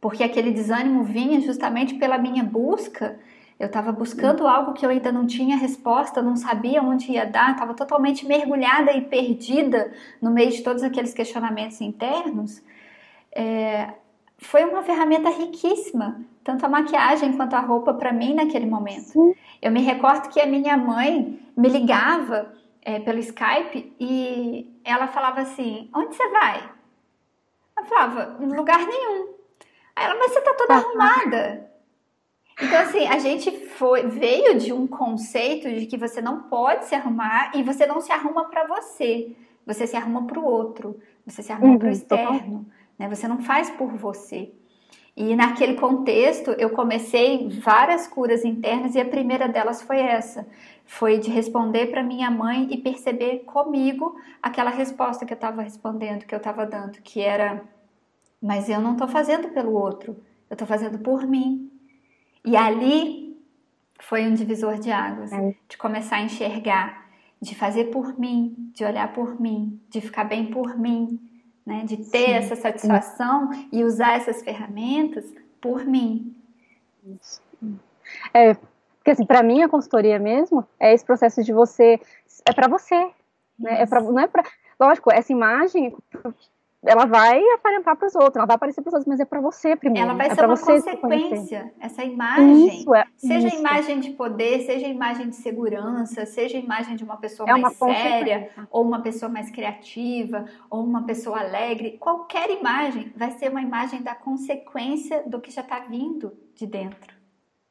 A: porque aquele desânimo vinha justamente pela minha busca. Eu estava buscando algo que eu ainda não tinha resposta, não sabia onde ia dar, estava totalmente mergulhada e perdida no meio de todos aqueles questionamentos internos. É, foi uma ferramenta riquíssima, tanto a maquiagem quanto a roupa para mim naquele momento. Sim. Eu me recordo que a minha mãe me ligava é, pelo Skype e ela falava assim: Onde você vai? Eu falava: Em lugar nenhum. Aí ela, mas você tá toda arrumada. Então, assim, a gente foi, veio de um conceito de que você não pode se arrumar e você não se arruma para você. Você se arruma para o outro. Você se arruma uhum, para o externo. Né? Você não faz por você. E naquele contexto, eu comecei várias curas internas e a primeira delas foi essa. Foi de responder para minha mãe e perceber comigo aquela resposta que eu estava respondendo, que eu estava dando, que era mas eu não estou fazendo pelo outro, eu estou fazendo por mim. E ali foi um divisor de águas, é. de começar a enxergar, de fazer por mim, de olhar por mim, de ficar bem por mim, né? de ter Sim. essa satisfação Sim. e usar essas ferramentas por mim.
B: É, porque assim, para mim a consultoria mesmo é esse processo de você, é para você, né? É pra, não é para, lógico, essa imagem ela vai aparentar para os outros, ela vai aparecer para os outros, mas é para você primeiro.
A: Ela vai
B: é
A: ser uma consequência, essa imagem. Isso, é, seja
B: isso.
A: imagem de poder, seja imagem de segurança, seja imagem de uma pessoa é mais séria, ou uma pessoa mais criativa, ou uma pessoa alegre. Qualquer imagem vai ser uma imagem da consequência do que já está vindo de dentro.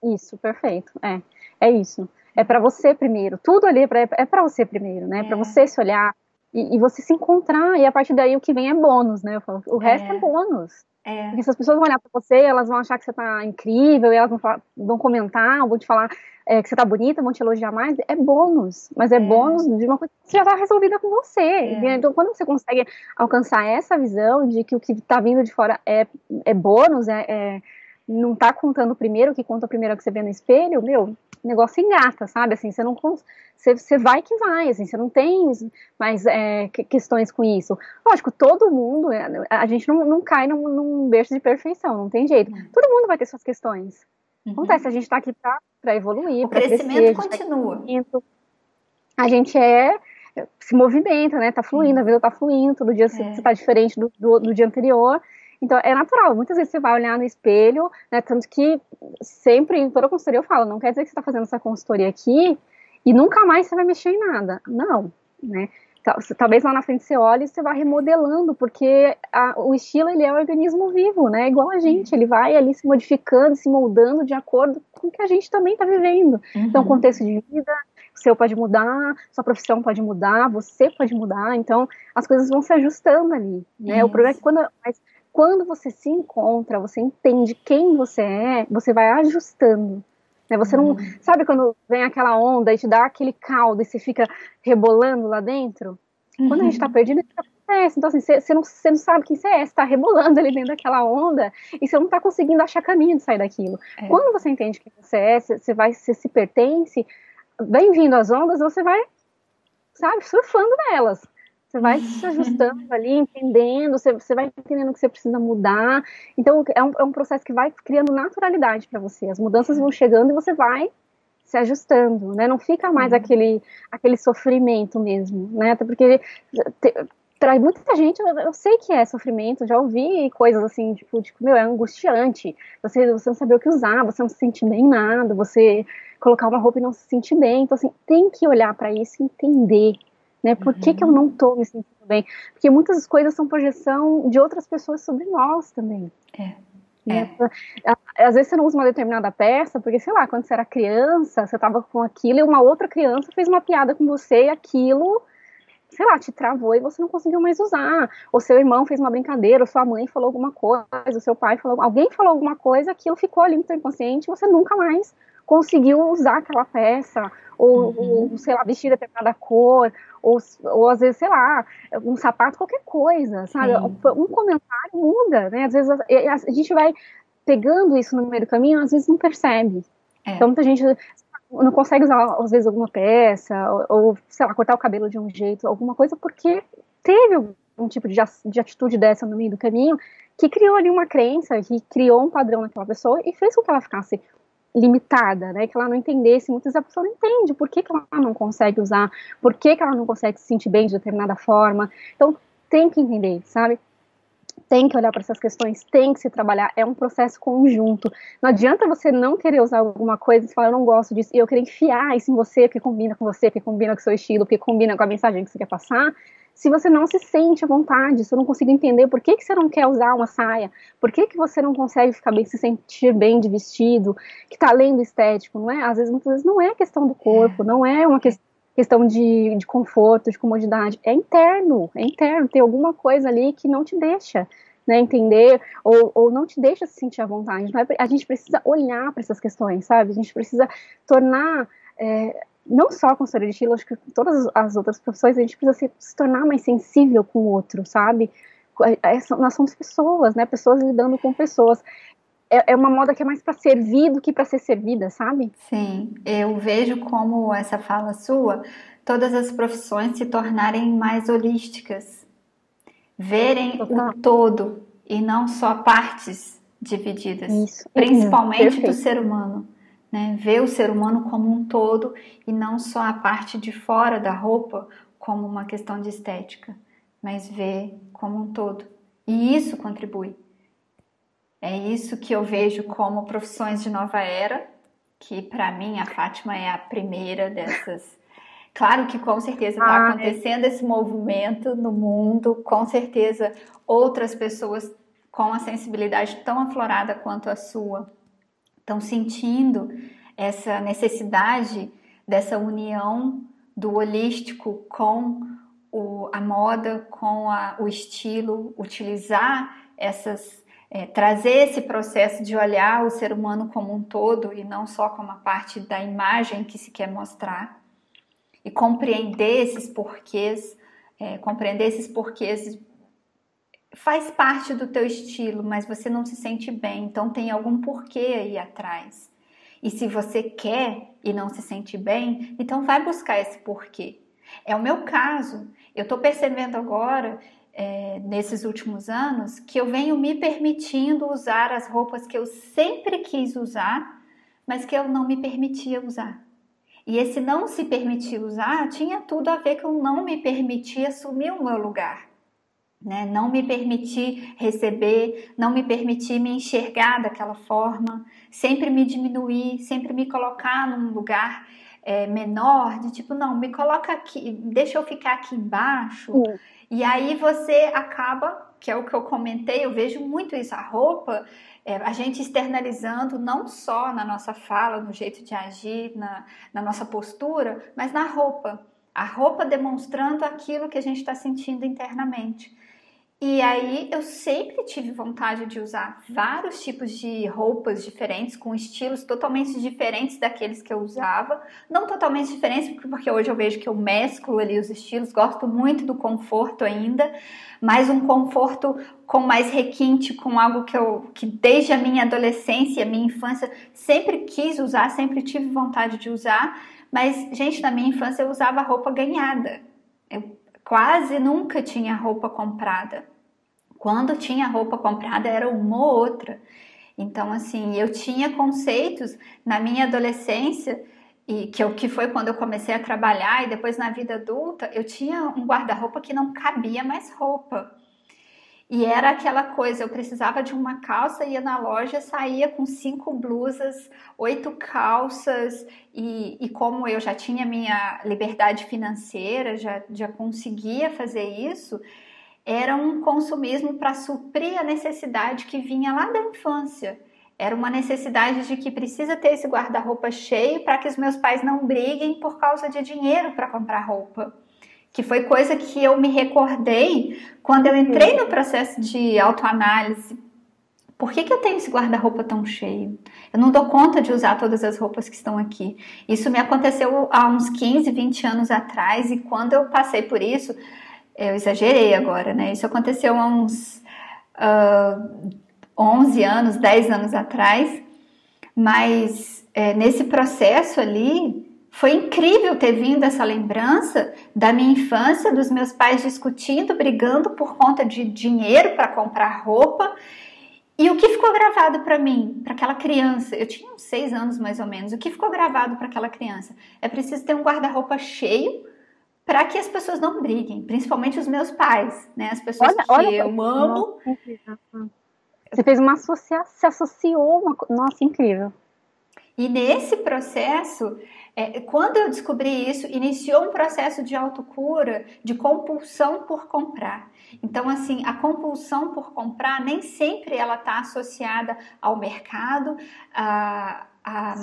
B: Isso, perfeito. É, é isso. É para você primeiro. Tudo ali é para é você primeiro, né? É para você se olhar, e, e, você se encontrar, e a partir daí o que vem é bônus, né? Falo, o resto é, é bônus. É. Porque se as pessoas vão olhar pra você, elas vão achar que você tá incrível, e elas vão, falar, vão comentar, vão te falar é, que você tá bonita, vão te elogiar mais, é bônus. Mas é, é. bônus de uma coisa que já tá resolvida com você. É. Então, quando você consegue alcançar essa visão de que o que tá vindo de fora é, é bônus, é, é não tá contando primeiro, o que conta primeiro é o que você vê no espelho, meu, o negócio engata, sabe? Assim, você não você, você vai que vai, assim, você não tem mais é, questões com isso. Lógico, todo mundo, é, a gente não, não cai num, num berço de perfeição, não tem jeito. Uhum. Todo mundo vai ter suas questões. Uhum. Acontece, a gente tá aqui pra, pra evoluir,
A: o crescimento crescer, continua.
B: A gente é se movimenta, né? Tá fluindo, a vida tá fluindo, todo dia é. você tá diferente do, do, do dia anterior. Então, é natural. Muitas vezes você vai olhar no espelho, né? Tanto que sempre, em toda consultoria eu falo, não quer dizer que você está fazendo essa consultoria aqui e nunca mais você vai mexer em nada. Não, né? Talvez lá na frente você olhe e você vá remodelando, porque a, o estilo ele é um organismo vivo, né? Igual a gente, ele vai ali se modificando, se moldando de acordo com o que a gente também está vivendo. Uhum. Então, contexto de vida, o seu pode mudar, sua profissão pode mudar, você pode mudar, então as coisas vão se ajustando ali, né? O problema é que quando mas quando você se encontra, você entende quem você é, você vai ajustando. Né? Você não. Uhum. Sabe quando vem aquela onda e te dá aquele caldo e você fica rebolando lá dentro? Uhum. Quando a gente tá uhum. perdido, isso acontece. Então, assim, você não, não sabe quem você é, você tá rebolando ali dentro daquela onda e você não tá conseguindo achar caminho de sair daquilo. É. Quando você entende quem você é, você, vai, você se pertence, bem vindo as ondas, você vai, sabe, surfando nelas. Você vai se ajustando ali, entendendo, você, você vai entendendo que você precisa mudar. Então, é um, é um processo que vai criando naturalidade para você. As mudanças vão chegando e você vai se ajustando, né? Não fica mais uhum. aquele, aquele sofrimento mesmo, né? Até porque traz muita gente, eu, eu, sei que é sofrimento, já ouvi coisas assim, tipo, tipo, meu, é angustiante. Você, você não saber o que usar, você não se sente bem em nada, você colocar uma roupa e não se sentir bem. Então, assim, tem que olhar para isso e entender né? Por que, que eu não estou me sentindo bem? Porque muitas coisas são projeção de outras pessoas sobre nós também. É. Né? É. Às vezes você não usa uma determinada peça, porque, sei lá, quando você era criança, você estava com aquilo e uma outra criança fez uma piada com você e aquilo, sei lá, te travou e você não conseguiu mais usar. Ou seu irmão fez uma brincadeira, ou sua mãe falou alguma coisa, ou seu pai falou, alguém falou alguma coisa, aquilo ficou ali no seu inconsciente e você nunca mais conseguiu usar aquela peça, ou, uhum. ou sei lá, vestir determinada cor, ou, ou às vezes, sei lá, um sapato, qualquer coisa, sabe? Sim. Um comentário muda, né? Às vezes a, a, gente vai pegando isso no meio do caminho, às vezes não percebe. É. Então muita gente não consegue usar, às vezes, alguma peça, ou, ou, sei lá, cortar o cabelo de um jeito, alguma coisa, porque teve algum tipo de, de atitude dessa no meio do caminho que criou ali uma crença, que criou um padrão naquela pessoa e fez com que ela ficasse limitada, né? Que ela não entendesse, muitas vezes a pessoa não entende por que, que ela não consegue usar, por que, que ela não consegue se sentir bem de determinada forma. Então, tem que entender, sabe? Tem que olhar para essas questões, tem que se trabalhar, é um processo conjunto. Não adianta você não querer usar alguma coisa e falar, eu não gosto disso, e eu querer enfiar isso em você, porque combina com você, porque combina com o seu estilo, porque combina com a mensagem que você quer passar, se você não se sente à vontade, se eu não consigo entender por que, que você não quer usar uma saia, por que, que você não consegue ficar bem, se sentir bem de vestido, que está além do estético, não é? Às vezes, muitas vezes, não é questão do corpo, não é uma que questão de, de conforto, de comodidade, é interno, é interno, tem alguma coisa ali que não te deixa né, entender ou, ou não te deixa se sentir à vontade. É, a gente precisa olhar para essas questões, sabe? A gente precisa tornar é, não só a consultoria de estilo, acho que todas as outras profissões, a gente precisa se, se tornar mais sensível com o outro, sabe? É, é, nós somos pessoas, né? Pessoas lidando com pessoas. É, é uma moda que é mais para servir do que para ser servida, sabe?
A: Sim, eu vejo como essa fala sua, todas as profissões se tornarem mais holísticas, verem Total. o todo e não só partes divididas, Isso. principalmente do ser humano né? Ver o ser humano como um todo e não só a parte de fora da roupa como uma questão de estética, mas ver como um todo. E isso contribui. É isso que eu vejo como profissões de nova era, que para mim a Fátima é a primeira dessas. Claro que com certeza está ah, é. acontecendo é. esse movimento no mundo, com certeza outras pessoas com a sensibilidade tão aflorada quanto a sua estão sentindo essa necessidade dessa união do holístico com o, a moda, com a, o estilo, utilizar essas. É, trazer esse processo de olhar o ser humano como um todo e não só como a parte da imagem que se quer mostrar, e compreender esses porquês, é, compreender esses porquês faz parte do teu estilo, mas você não se sente bem, então tem algum porquê aí atrás. E se você quer e não se sente bem, então vai buscar esse porquê. É o meu caso. Eu estou percebendo agora, é, nesses últimos anos, que eu venho me permitindo usar as roupas que eu sempre quis usar, mas que eu não me permitia usar. E esse não se permitir usar tinha tudo a ver com eu não me permitir assumir o meu lugar. Né? Não me permitir receber, não me permitir me enxergar daquela forma, sempre me diminuir, sempre me colocar num lugar é, menor, de tipo, não, me coloca aqui, deixa eu ficar aqui embaixo. E aí você acaba, que é o que eu comentei, eu vejo muito isso, a roupa, é, a gente externalizando não só na nossa fala, no jeito de agir, na, na nossa postura, mas na roupa. A roupa demonstrando aquilo que a gente está sentindo internamente. E aí eu sempre tive vontade de usar vários tipos de roupas diferentes, com estilos totalmente diferentes daqueles que eu usava. Não totalmente diferentes, porque hoje eu vejo que eu mesclo ali os estilos, gosto muito do conforto ainda, mas um conforto com mais requinte, com algo que eu que desde a minha adolescência, minha infância, sempre quis usar, sempre tive vontade de usar. Mas, gente, na minha infância eu usava roupa ganhada. Eu quase nunca tinha roupa comprada. Quando tinha roupa comprada era uma ou outra. Então, assim, eu tinha conceitos na minha adolescência e que, eu, que foi quando eu comecei a trabalhar e depois na vida adulta, eu tinha um guarda-roupa que não cabia mais roupa. E era aquela coisa, eu precisava de uma calça, ia na loja, saía com cinco blusas, oito calças, e, e como eu já tinha minha liberdade financeira, já, já conseguia fazer isso, era um consumismo para suprir a necessidade que vinha lá da infância. Era uma necessidade de que precisa ter esse guarda-roupa cheio para que os meus pais não briguem por causa de dinheiro para comprar roupa que foi coisa que eu me recordei quando eu entrei no processo de autoanálise. Por que, que eu tenho esse guarda-roupa tão cheio? Eu não dou conta de usar todas as roupas que estão aqui. Isso me aconteceu há uns 15, 20 anos atrás, e quando eu passei por isso, eu exagerei agora, né? Isso aconteceu há uns uh, 11 anos, 10 anos atrás, mas é, nesse processo ali, foi incrível ter vindo essa lembrança da minha infância, dos meus pais discutindo, brigando por conta de dinheiro para comprar roupa. E o que ficou gravado para mim, para aquela criança? Eu tinha uns seis anos mais ou menos. O que ficou gravado para aquela criança? É preciso ter um guarda-roupa cheio para que as pessoas não briguem, principalmente os meus pais, né? As pessoas olha, que olha, eu amo.
B: Você fez uma associação, se associou, uma... nossa, incrível.
A: E nesse processo, é, quando eu descobri isso, iniciou um processo de autocura, de compulsão por comprar. Então, assim, a compulsão por comprar nem sempre ela está associada ao mercado, a, a,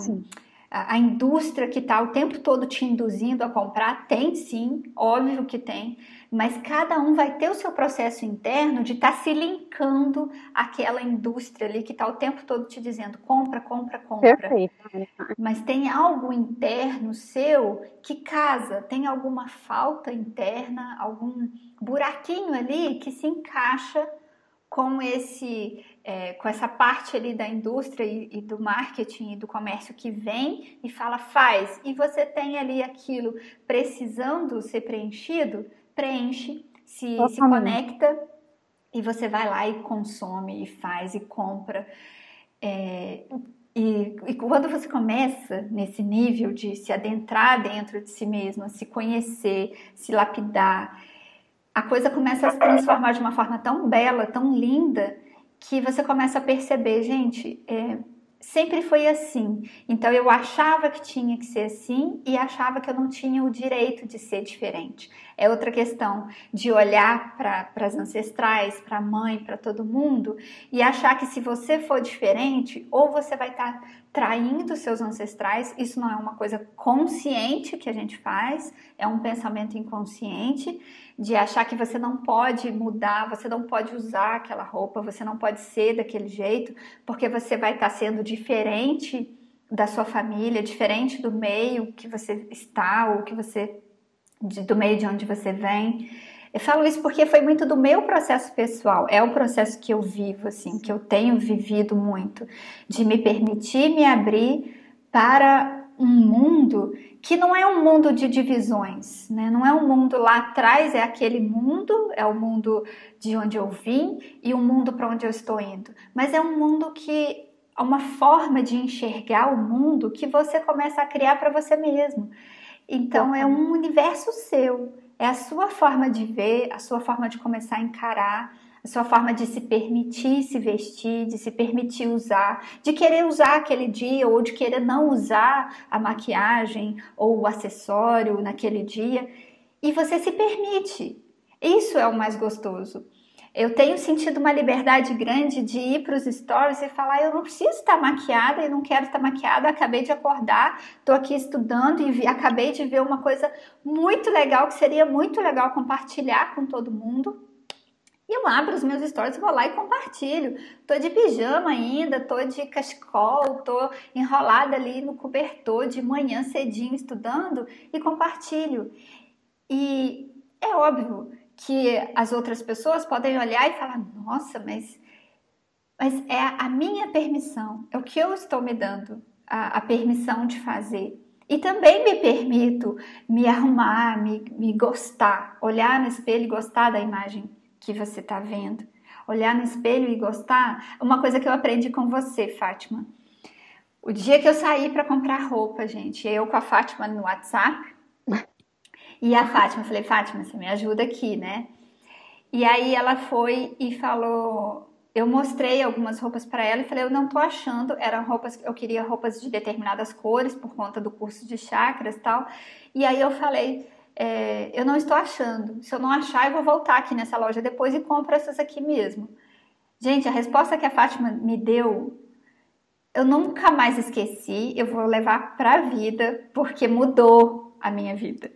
A: a, a indústria que está o tempo todo te induzindo a comprar. Tem sim, óbvio que tem, mas cada um vai ter o seu processo interno de estar tá se linkando àquela indústria ali que está o tempo todo te dizendo compra, compra, compra. Perfeito. Mas tem algo interno seu que casa, tem alguma falta interna, algum buraquinho ali que se encaixa com esse é, com essa parte ali da indústria e, e, do marketing e do comércio que vem e fala faz e você tem ali aquilo precisando ser preenchido preenche, se, se conecta e você vai lá e consome e faz e compra. É, e, e, quando você começa nesse nível de se adentrar dentro de si mesmo, se conhecer, se lapidar, a coisa começa a se transformar de uma forma tão bela, tão linda, que você começa a perceber, gente, é, sempre foi assim. Então eu achava que tinha que ser assim e achava que eu não tinha o direito de ser diferente. É outra questão de olhar para as ancestrais, para a mãe, para todo mundo e achar que se você for diferente, ou você vai estar tá traindo seus ancestrais. Isso não é uma coisa consciente que a gente faz, é um pensamento inconsciente de achar que você não pode mudar, você não pode usar aquela roupa, você não pode ser daquele jeito, porque você vai estar sendo diferente da sua família, diferente do meio que você está ou que você do meio de onde você vem. Eu falo isso porque foi muito do meu processo pessoal, é o processo que eu vivo, assim, que eu tenho vivido muito, de me permitir me abrir para um mundo que não é um mundo de divisões, né? Não é um mundo lá atrás, é aquele mundo, é o mundo de onde eu vim e o mundo para onde eu estou indo. Mas é um mundo que é uma forma de enxergar o mundo que você começa a criar para você mesmo. Então é um universo seu. É a sua forma de ver, a sua forma de começar a encarar, a sua forma de se permitir se vestir, de se permitir usar, de querer usar aquele dia ou de querer não usar a maquiagem ou o acessório naquele dia. E você se permite. Isso é o mais gostoso. Eu tenho sentido uma liberdade grande de ir para os stories e falar: eu não preciso estar maquiada, eu não quero estar maquiada, acabei de acordar, estou aqui estudando e vi, acabei de ver uma coisa muito legal que seria muito legal compartilhar com todo mundo. E eu abro os meus stories, vou lá e compartilho. Tô de pijama ainda, tô de cachecol, tô enrolada ali no cobertor de manhã cedinho estudando e compartilho. E é óbvio que as outras pessoas podem olhar e falar: nossa, mas, mas é a minha permissão, é o que eu estou me dando a, a permissão de fazer. E também me permito me arrumar, me, me gostar, olhar no espelho e gostar da imagem que você está vendo. Olhar no espelho e gostar. Uma coisa que eu aprendi com você, Fátima. O dia que eu saí para comprar roupa, gente, eu com a Fátima no WhatsApp, e a Fátima, eu falei, Fátima, você me ajuda aqui, né? E aí ela foi e falou, eu mostrei algumas roupas para ela e falei, eu não tô achando, eram roupas, eu queria roupas de determinadas cores por conta do curso de chakras e tal. E aí eu falei, é, eu não estou achando. Se eu não achar, eu vou voltar aqui nessa loja depois e compro essas aqui mesmo. Gente, a resposta que a Fátima me deu, eu nunca mais esqueci, eu vou levar para a vida, porque mudou a minha vida.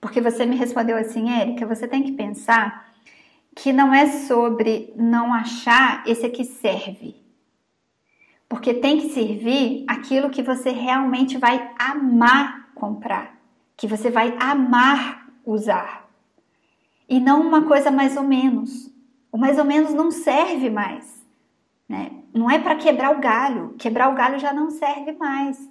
A: Porque você me respondeu assim, Érica, você tem que pensar que não é sobre não achar esse aqui serve. Porque tem que servir aquilo que você realmente vai amar comprar, que você vai amar usar. E não uma coisa mais ou menos. O mais ou menos não serve mais. Né? Não é para quebrar o galho. Quebrar o galho já não serve mais.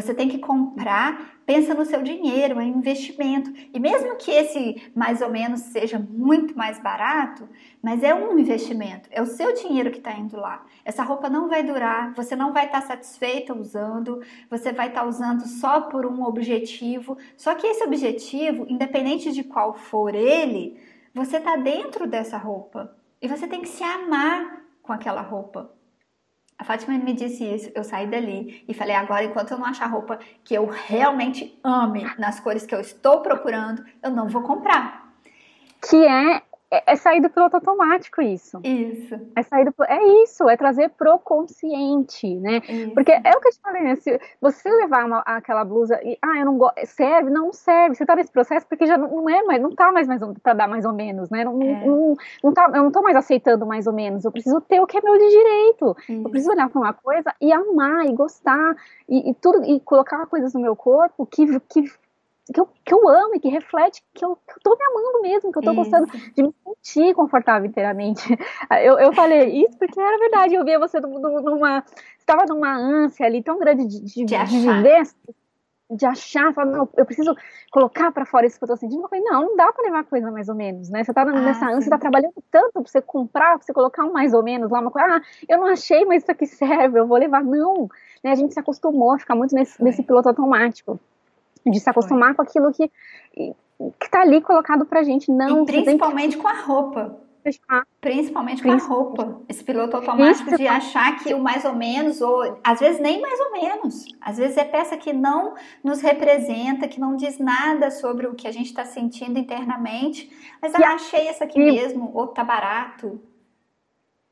A: Você tem que comprar, pensa no seu dinheiro, é um investimento. E mesmo que esse mais ou menos seja muito mais barato, mas é um investimento, é o seu dinheiro que está indo lá. Essa roupa não vai durar, você não vai estar tá satisfeita usando, você vai estar tá usando só por um objetivo. Só que esse objetivo, independente de qual for ele, você está dentro dessa roupa. E você tem que se amar com aquela roupa. A Fátima me disse isso, eu saí dali e falei: agora, enquanto eu não achar roupa que eu realmente ame, nas cores que eu estou procurando, eu não vou comprar.
B: Que é é, é sair do piloto automático isso.
A: Isso.
B: É sair do, é isso, é trazer pro consciente, né? Isso. Porque é o que eu te falei, né? Se você levar uma, aquela blusa e, ah, eu não gosto, serve? Não serve. Você tá nesse processo porque já não, não é mais, não tá mais, mais para dar mais ou menos, né? Não, é. não, não, tá, eu não tô mais aceitando mais ou menos. Eu preciso ter o que é meu de direito. Isso. Eu preciso olhar para uma coisa e amar e gostar e, e tudo e colocar coisas no meu corpo que, que que eu, que eu amo e que reflete que eu, que eu tô me amando mesmo, que eu tô isso. gostando de me sentir confortável inteiramente. Eu, eu falei isso porque era verdade, eu via você numa. estava numa ânsia ali tão grande de, de, de, de viver, de achar, falar, não, eu preciso colocar para fora isso que eu tô sentindo. Eu falei, não, não dá para levar coisa mais ou menos, né? Você tá nessa ah, ânsia, sim. tá trabalhando tanto pra você comprar, pra você colocar um mais ou menos lá, uma coisa, ah, eu não achei, mas isso aqui serve, eu vou levar. Não, né? A gente se acostumou a ficar muito nesse, nesse piloto automático de se acostumar Foi. com aquilo que que tá ali colocado pra gente, não.
A: E principalmente que... com a roupa. Principalmente com a roupa. Esse piloto automático de achar que o mais ou menos, ou às vezes nem mais ou menos. Às vezes é peça que não nos representa, que não diz nada sobre o que a gente está sentindo internamente. Mas ah, achei essa aqui mesmo, ou tá barato.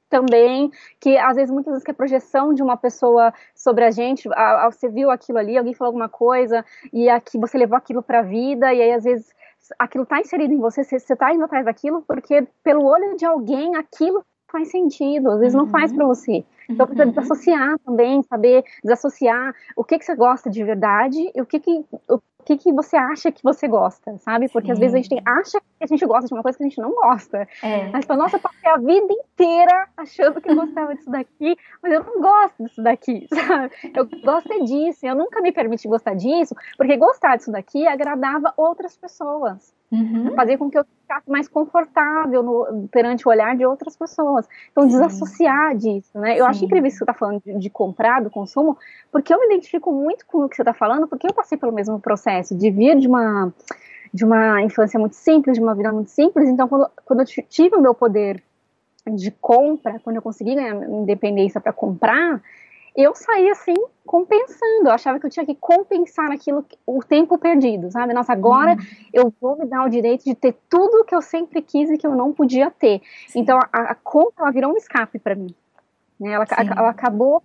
B: Também, que às vezes, muitas vezes, que é projeção de uma pessoa sobre a gente, a, a, você viu aquilo ali, alguém falou alguma coisa, e aqui você levou aquilo para a vida, e aí às vezes aquilo está inserido em você, você está indo atrás daquilo, porque pelo olho de alguém aquilo faz sentido, às vezes uhum. não faz uhum. para você. Então precisa uhum. desassociar também, saber desassociar o que, que você gosta de verdade e o que, que, o que, que você acha que você gosta, sabe? Porque Sim. às vezes a gente tem, acha que a gente gosta de uma coisa que a gente não gosta. É. Mas fala, nossa, eu passei a vida inteira achando que gostava disso daqui, mas eu não gosto disso daqui, sabe? Eu gosto é disso, eu nunca me permiti gostar disso, porque gostar disso daqui agradava outras pessoas. Uhum. Fazer com que eu ficasse mais confortável no, perante o olhar de outras pessoas. Então, Sim. desassociar disso, né? Sim. Eu acho incrível isso que você está falando de, de, comprar, do consumo, porque eu me identifico muito com o que você está falando, porque eu passei pelo mesmo processo de vir de uma, de uma infância muito simples, de uma vida muito simples. Então, quando, quando eu tive o meu poder de compra, quando eu consegui ganhar independência para comprar, eu saí assim compensando. Eu achava que eu tinha que compensar aquilo, o tempo perdido, sabe? Nossa, agora uhum. eu vou me dar o direito de ter tudo que eu sempre quis e que eu não podia ter. Sim. Então a, a compra ela virou um escape para mim. Né? Ela, a, ela acabou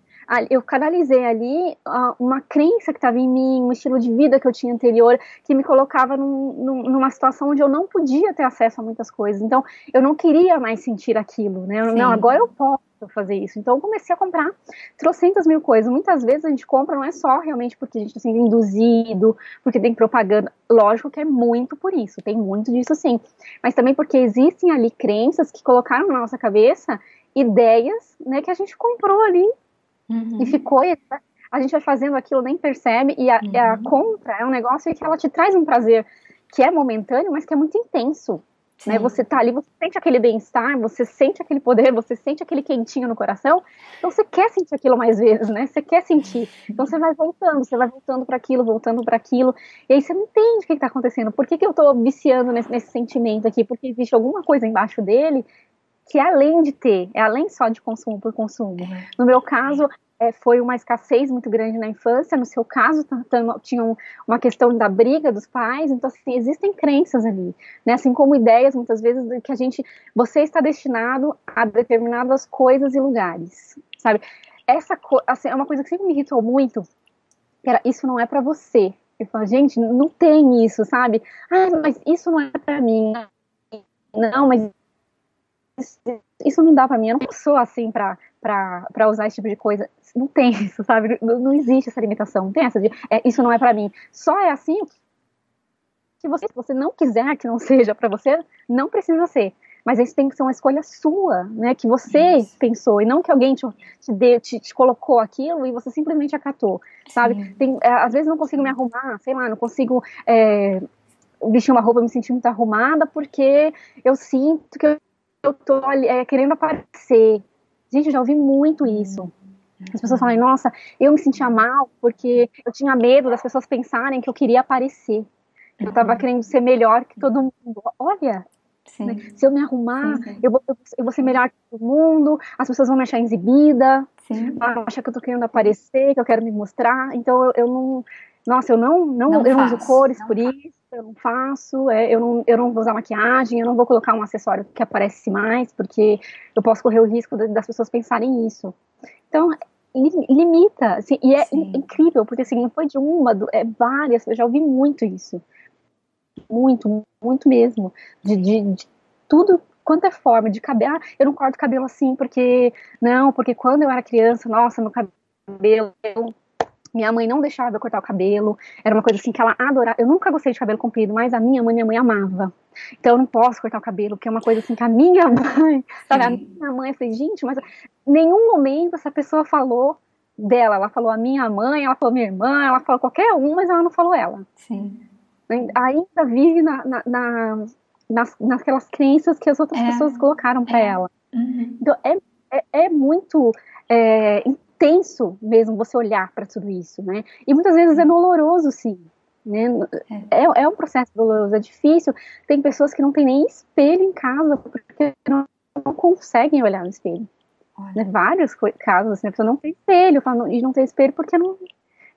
B: eu canalizei ali uh, uma crença que estava em mim, um estilo de vida que eu tinha anterior, que me colocava num, num, numa situação onde eu não podia ter acesso a muitas coisas. Então, eu não queria mais sentir aquilo, né? Sim. Não, agora eu posso fazer isso. Então eu comecei a comprar trocentas mil coisas. Muitas vezes a gente compra não é só realmente porque a gente está sendo induzido, porque tem propaganda. Lógico que é muito por isso, tem muito disso sim. Mas também porque existem ali crenças que colocaram na nossa cabeça ideias né, que a gente comprou ali uhum. e ficou. A gente vai fazendo aquilo, nem percebe, e a, uhum. a compra é um negócio que ela te traz um prazer que é momentâneo, mas que é muito intenso. Né? Você tá ali, você sente aquele bem-estar, você sente aquele poder, você sente aquele quentinho no coração. Então você quer sentir aquilo mais vezes, né? Você quer sentir. Então você vai voltando, você vai voltando para aquilo, voltando para aquilo. E aí você não entende o que está acontecendo. Por que, que eu estou viciando nesse, nesse sentimento aqui? Porque existe alguma coisa embaixo dele que é além de ter, é além só de consumo por consumo. No meu caso, é, foi uma escassez muito grande na infância, no seu caso tinha uma questão da briga dos pais, então assim, existem crenças ali, né, assim como ideias muitas vezes que a gente, você está destinado a determinadas coisas e lugares, sabe, essa assim, é uma coisa que sempre me irritou muito, era, isso não é para você, eu falo, gente, não tem isso, sabe, ah, mas isso não é para mim, não, mas isso não dá para mim, eu não sou assim para para usar esse tipo de coisa. Não tem isso, sabe? Não, não existe essa limitação. Não tem essa de é, isso não é para mim. Só é assim que você, se você não quiser que não seja para você, não precisa ser. Mas isso tem que ser uma escolha sua, né? Que você isso. pensou e não que alguém te, te, te, te, colocou aquilo e você simplesmente acatou, sabe? Tem, é, às vezes não consigo me arrumar, sei lá, não consigo é, vestir uma roupa, me sentir muito arrumada porque eu sinto que eu tô é, querendo aparecer, Gente, eu já ouvi muito isso. As pessoas falam, nossa, eu me sentia mal porque eu tinha medo das pessoas pensarem que eu queria aparecer. Eu estava uhum. querendo ser melhor que todo mundo. Olha, né, se eu me arrumar, sim, sim. Eu, vou, eu vou ser melhor que todo mundo, as pessoas vão me achar exibida, vão achar que eu tô querendo aparecer, que eu quero me mostrar. Então eu, eu não. Nossa, eu não, não, não eu faço, uso cores por faço. isso eu não faço, é, eu, não, eu não vou usar maquiagem, eu não vou colocar um acessório que aparece mais, porque eu posso correr o risco das pessoas pensarem isso. Então, limita, assim, e é Sim. incrível, porque assim, não foi de uma, é várias, eu já ouvi muito isso. Muito, muito mesmo. De, de, de tudo quanto é forma, de cabelo, ah, eu não corto cabelo assim, porque, não, porque quando eu era criança, nossa, meu cabelo, minha mãe não deixava eu cortar o cabelo. Era uma coisa assim que ela adorava. Eu nunca gostei de cabelo comprido, mas a minha mãe, minha mãe amava. Então eu não posso cortar o cabelo, porque é uma coisa assim que a minha mãe, sabe? Sim. A minha mãe, eu falei, gente, mas nenhum momento essa pessoa falou dela. Ela falou a minha mãe, ela falou minha irmã, ela falou qualquer um, mas ela não falou ela.
A: Sim.
B: Ainda vive na, na, na nas, naquelas crenças que as outras é. pessoas colocaram para é. ela. Uhum. Então é, é, é muito é, tenso mesmo você olhar para tudo isso, né? E muitas vezes é doloroso, sim. Né? É. é, é um processo doloroso, é difícil. Tem pessoas que não têm nem espelho em casa porque não, não conseguem olhar no espelho. Né? Vários casos, assim, a pessoa não tem espelho, e não tem espelho porque não,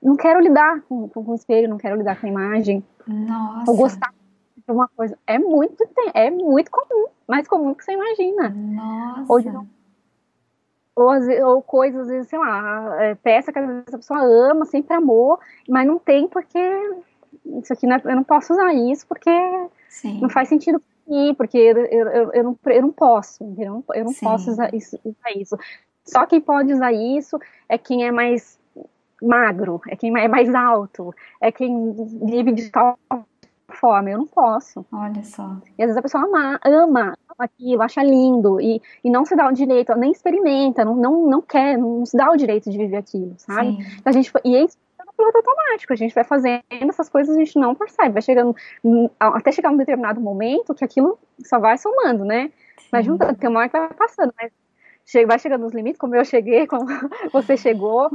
B: não quero lidar com, com, com o espelho, não quero lidar com a imagem.
A: Nossa.
B: Ou gostar de uma coisa. É muito, é muito comum, mais comum que você imagina.
A: Nossa.
B: Ou de não ou, ou coisas, às vezes, sei lá, é, peça que às vezes a pessoa ama, sempre amou, mas não tem porque isso aqui não é, eu não posso usar isso porque Sim. não faz sentido para mim, porque eu, eu, eu, não, eu não posso, eu não, eu não posso usar isso, usar isso. Só quem pode usar isso é quem é mais magro, é quem é mais alto, é quem vive de tal forma. Eu não posso.
A: Olha só.
B: E às vezes a pessoa ama, ama aquilo, acha lindo e, e não se dá o direito, nem experimenta, não, não, não quer, não se dá o direito de viver aquilo, sabe? A gente, e é isso piloto automático, a gente vai fazendo essas coisas, a gente não percebe, vai chegando, até chegar um determinado momento que aquilo só vai somando, né? Mas junto, tem uma hora que vai passando, mas vai chegando nos limites, como eu cheguei, como você chegou,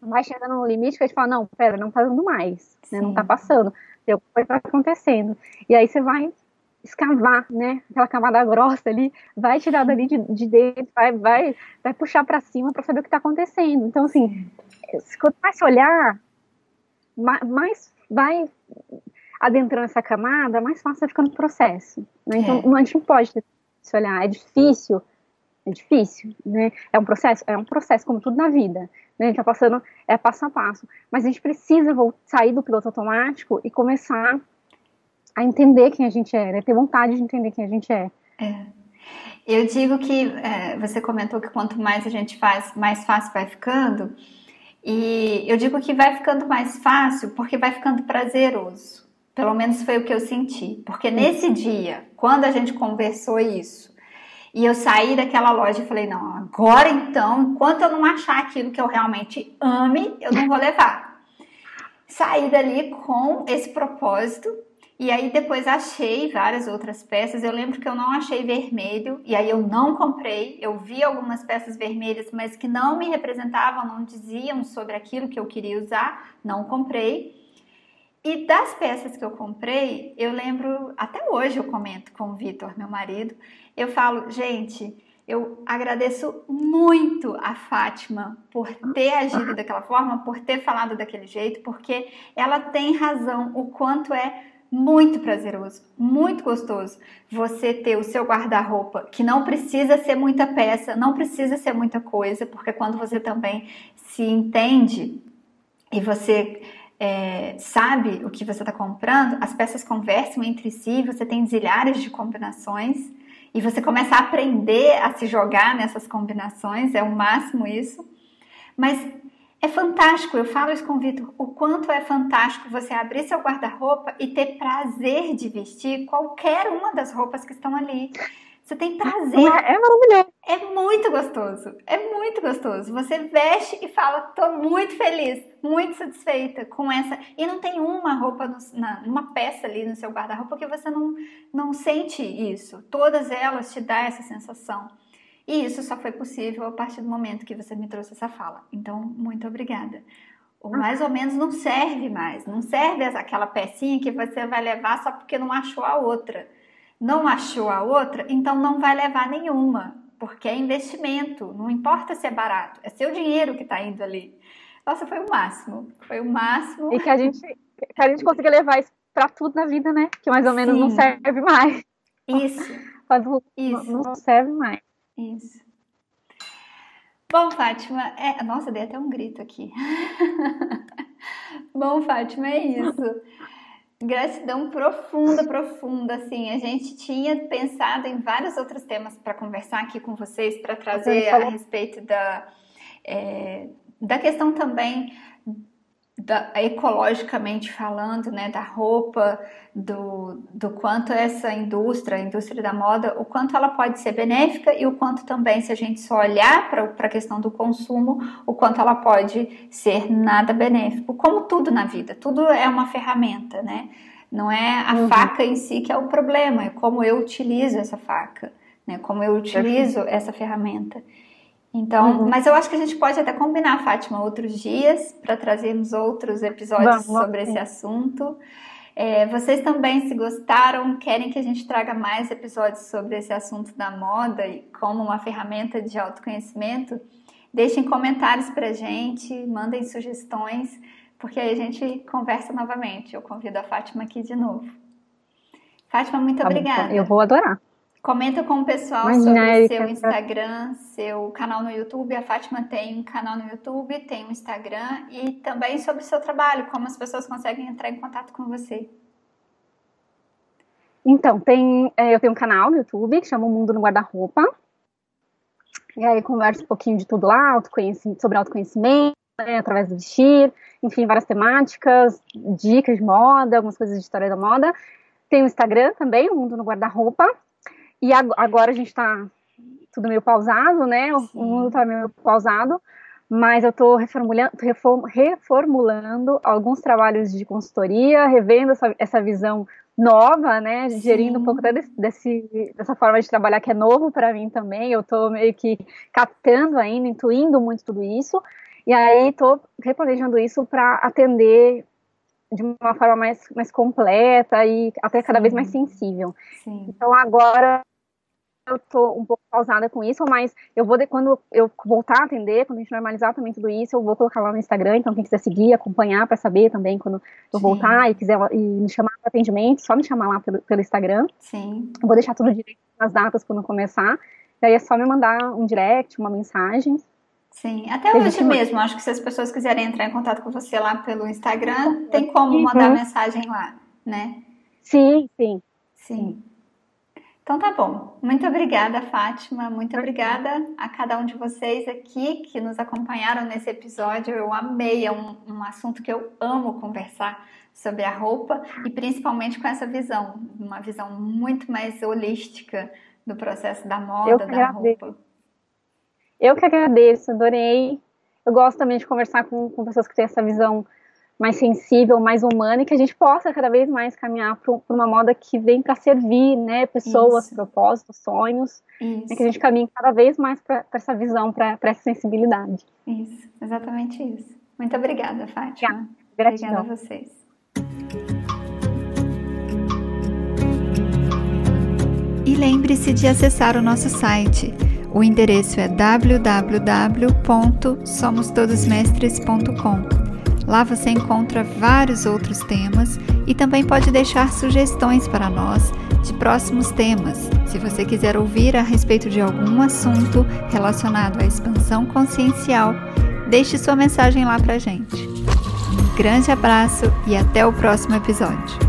B: vai chegando no limite que a gente fala, não, pera, não tá dando mais, né? não tá passando, tem alguma coisa tá acontecendo. E aí você vai escavar, né? Aquela camada grossa ali, vai tirar dali de, de dentro, vai, vai, vai puxar para cima para saber o que está acontecendo. Então, assim, quanto mais se olhar, mais vai adentrando essa camada, mais fácil vai ficando o processo. Né? Então, é. a gente não pode se olhar, é difícil, é difícil, né? É um processo, é um processo como tudo na vida. Né? A gente tá passando, é passo a passo. Mas a gente precisa sair do piloto automático e começar a entender quem a gente é, né? ter vontade de entender quem a gente é.
A: é. Eu digo que é, você comentou que quanto mais a gente faz, mais fácil vai ficando. E eu digo que vai ficando mais fácil porque vai ficando prazeroso. Pelo menos foi o que eu senti. Porque nesse dia, quando a gente conversou isso, e eu saí daquela loja e falei: não, agora então, enquanto eu não achar aquilo que eu realmente ame, eu não vou levar. Saí dali com esse propósito e aí depois achei várias outras peças. Eu lembro que eu não achei vermelho e aí eu não comprei. Eu vi algumas peças vermelhas, mas que não me representavam, não diziam sobre aquilo que eu queria usar. Não comprei. E das peças que eu comprei, eu lembro, até hoje eu comento com o Vitor, meu marido, eu falo, gente, eu agradeço muito a Fátima por ter agido daquela forma, por ter falado daquele jeito, porque ela tem razão o quanto é muito prazeroso, muito gostoso você ter o seu guarda-roupa, que não precisa ser muita peça, não precisa ser muita coisa, porque quando você também se entende e você é, sabe o que você está comprando, as peças conversam entre si, você tem zilhares de combinações e você começa a aprender a se jogar nessas combinações, é o máximo isso. Mas é fantástico, eu falo isso com o Vitor, o quanto é fantástico você abrir seu guarda-roupa e ter prazer de vestir qualquer uma das roupas que estão ali. Você tem prazer.
B: É maravilhoso.
A: É muito gostoso. É muito gostoso. Você veste e fala, tô muito feliz, muito satisfeita com essa. E não tem uma roupa, no, na, uma peça ali no seu guarda-roupa que você não, não sente isso. Todas elas te dão essa sensação. E isso só foi possível a partir do momento que você me trouxe essa fala. Então, muito obrigada. Ou ah. mais ou menos não serve mais. Não serve aquela pecinha que você vai levar só porque não achou a outra. Não achou a outra, então não vai levar nenhuma. Porque é investimento. Não importa se é barato. É seu dinheiro que está indo ali. Nossa, foi o máximo. Foi o máximo.
B: E que a gente, que a gente consiga levar isso para tudo na vida, né? Que mais ou menos Sim. não serve mais.
A: Isso.
B: Isso. não serve mais.
A: Isso. Bom, Fátima, é... nossa, dei até um grito aqui. Bom, Fátima, é isso. Gratidão profunda, profunda, assim. A gente tinha pensado em vários outros temas para conversar aqui com vocês, para trazer a respeito da, é, da questão também da, ecologicamente falando, né, da roupa, do, do quanto essa indústria, a indústria da moda, o quanto ela pode ser benéfica e o quanto também, se a gente só olhar para a questão do consumo, o quanto ela pode ser nada benéfico. Como tudo na vida, tudo é uma ferramenta, né? Não é a uhum. faca em si que é o problema, é como eu utilizo essa faca, né? Como eu utilizo Perfeito. essa ferramenta. Então, uhum. mas eu acho que a gente pode até combinar, Fátima, outros dias para trazermos outros episódios Vamos, sobre esse assunto. É, vocês também, se gostaram, querem que a gente traga mais episódios sobre esse assunto da moda e como uma ferramenta de autoconhecimento, deixem comentários para a gente, mandem sugestões, porque aí a gente conversa novamente. Eu convido a Fátima aqui de novo. Fátima, muito tá obrigada.
B: Eu vou adorar.
A: Comenta com o pessoal Imagina, sobre seu Instagram, seu canal no YouTube. A Fátima tem um canal no YouTube, tem um Instagram e também sobre o seu trabalho, como as pessoas conseguem entrar em contato com você.
B: Então, tem, é, eu tenho um canal no YouTube que chama O Mundo no Guarda-Roupa. E aí converso um pouquinho de tudo lá, autoconhecimento, sobre autoconhecimento, né, através do vestir, enfim, várias temáticas, dicas de moda, algumas coisas de história da moda. Tem o Instagram também, O Mundo no Guarda-Roupa. E agora a gente está tudo meio pausado, né? O mundo está meio pausado, mas eu estou reformulando, reformulando alguns trabalhos de consultoria, revendo essa, essa visão nova, né? Sim. Gerindo um pouco até desse, desse, dessa forma de trabalhar que é novo para mim também. Eu estou meio que captando ainda, intuindo muito tudo isso. E aí estou replanejando isso para atender de uma forma mais, mais completa e até cada Sim. vez mais sensível. Sim. Então agora eu tô um pouco pausada com isso, mas eu vou, de, quando eu voltar a atender, quando a gente normalizar também tudo isso, eu vou colocar lá no Instagram, então quem quiser seguir, acompanhar para saber também quando eu Sim. voltar e quiser e me chamar para atendimento, só me chamar lá pelo, pelo Instagram. Sim. Eu vou deixar tudo direito nas datas quando começar, e aí é só me mandar um direct, uma mensagem,
A: Sim, até hoje mesmo, acho que se as pessoas quiserem entrar em contato com você lá pelo Instagram, tem como mandar uhum. mensagem lá, né?
B: Sim, sim.
A: Sim. Então tá bom. Muito obrigada, Fátima. Muito obrigada a cada um de vocês aqui que nos acompanharam nesse episódio. Eu amei, é um, um assunto que eu amo conversar sobre a roupa e principalmente com essa visão, uma visão muito mais holística do processo da moda, da roupa.
B: Eu que agradeço, adorei. Eu gosto também de conversar com, com pessoas que têm essa visão mais sensível, mais humana e que a gente possa cada vez mais caminhar para uma moda que vem para servir, né, pessoas, Isso. propósitos, sonhos, né, que a gente caminhe cada vez mais para essa visão, para essa sensibilidade.
A: Isso, exatamente isso. Muito obrigada, Fátima. Obrigada a vocês. E lembre-se de acessar o nosso site o endereço é www.somostodosmestres.com. Lá você encontra vários outros temas e também pode deixar sugestões para nós de próximos temas. Se você quiser ouvir a respeito de algum assunto relacionado à expansão consciencial, deixe sua mensagem lá para gente. Um grande abraço e até o próximo episódio.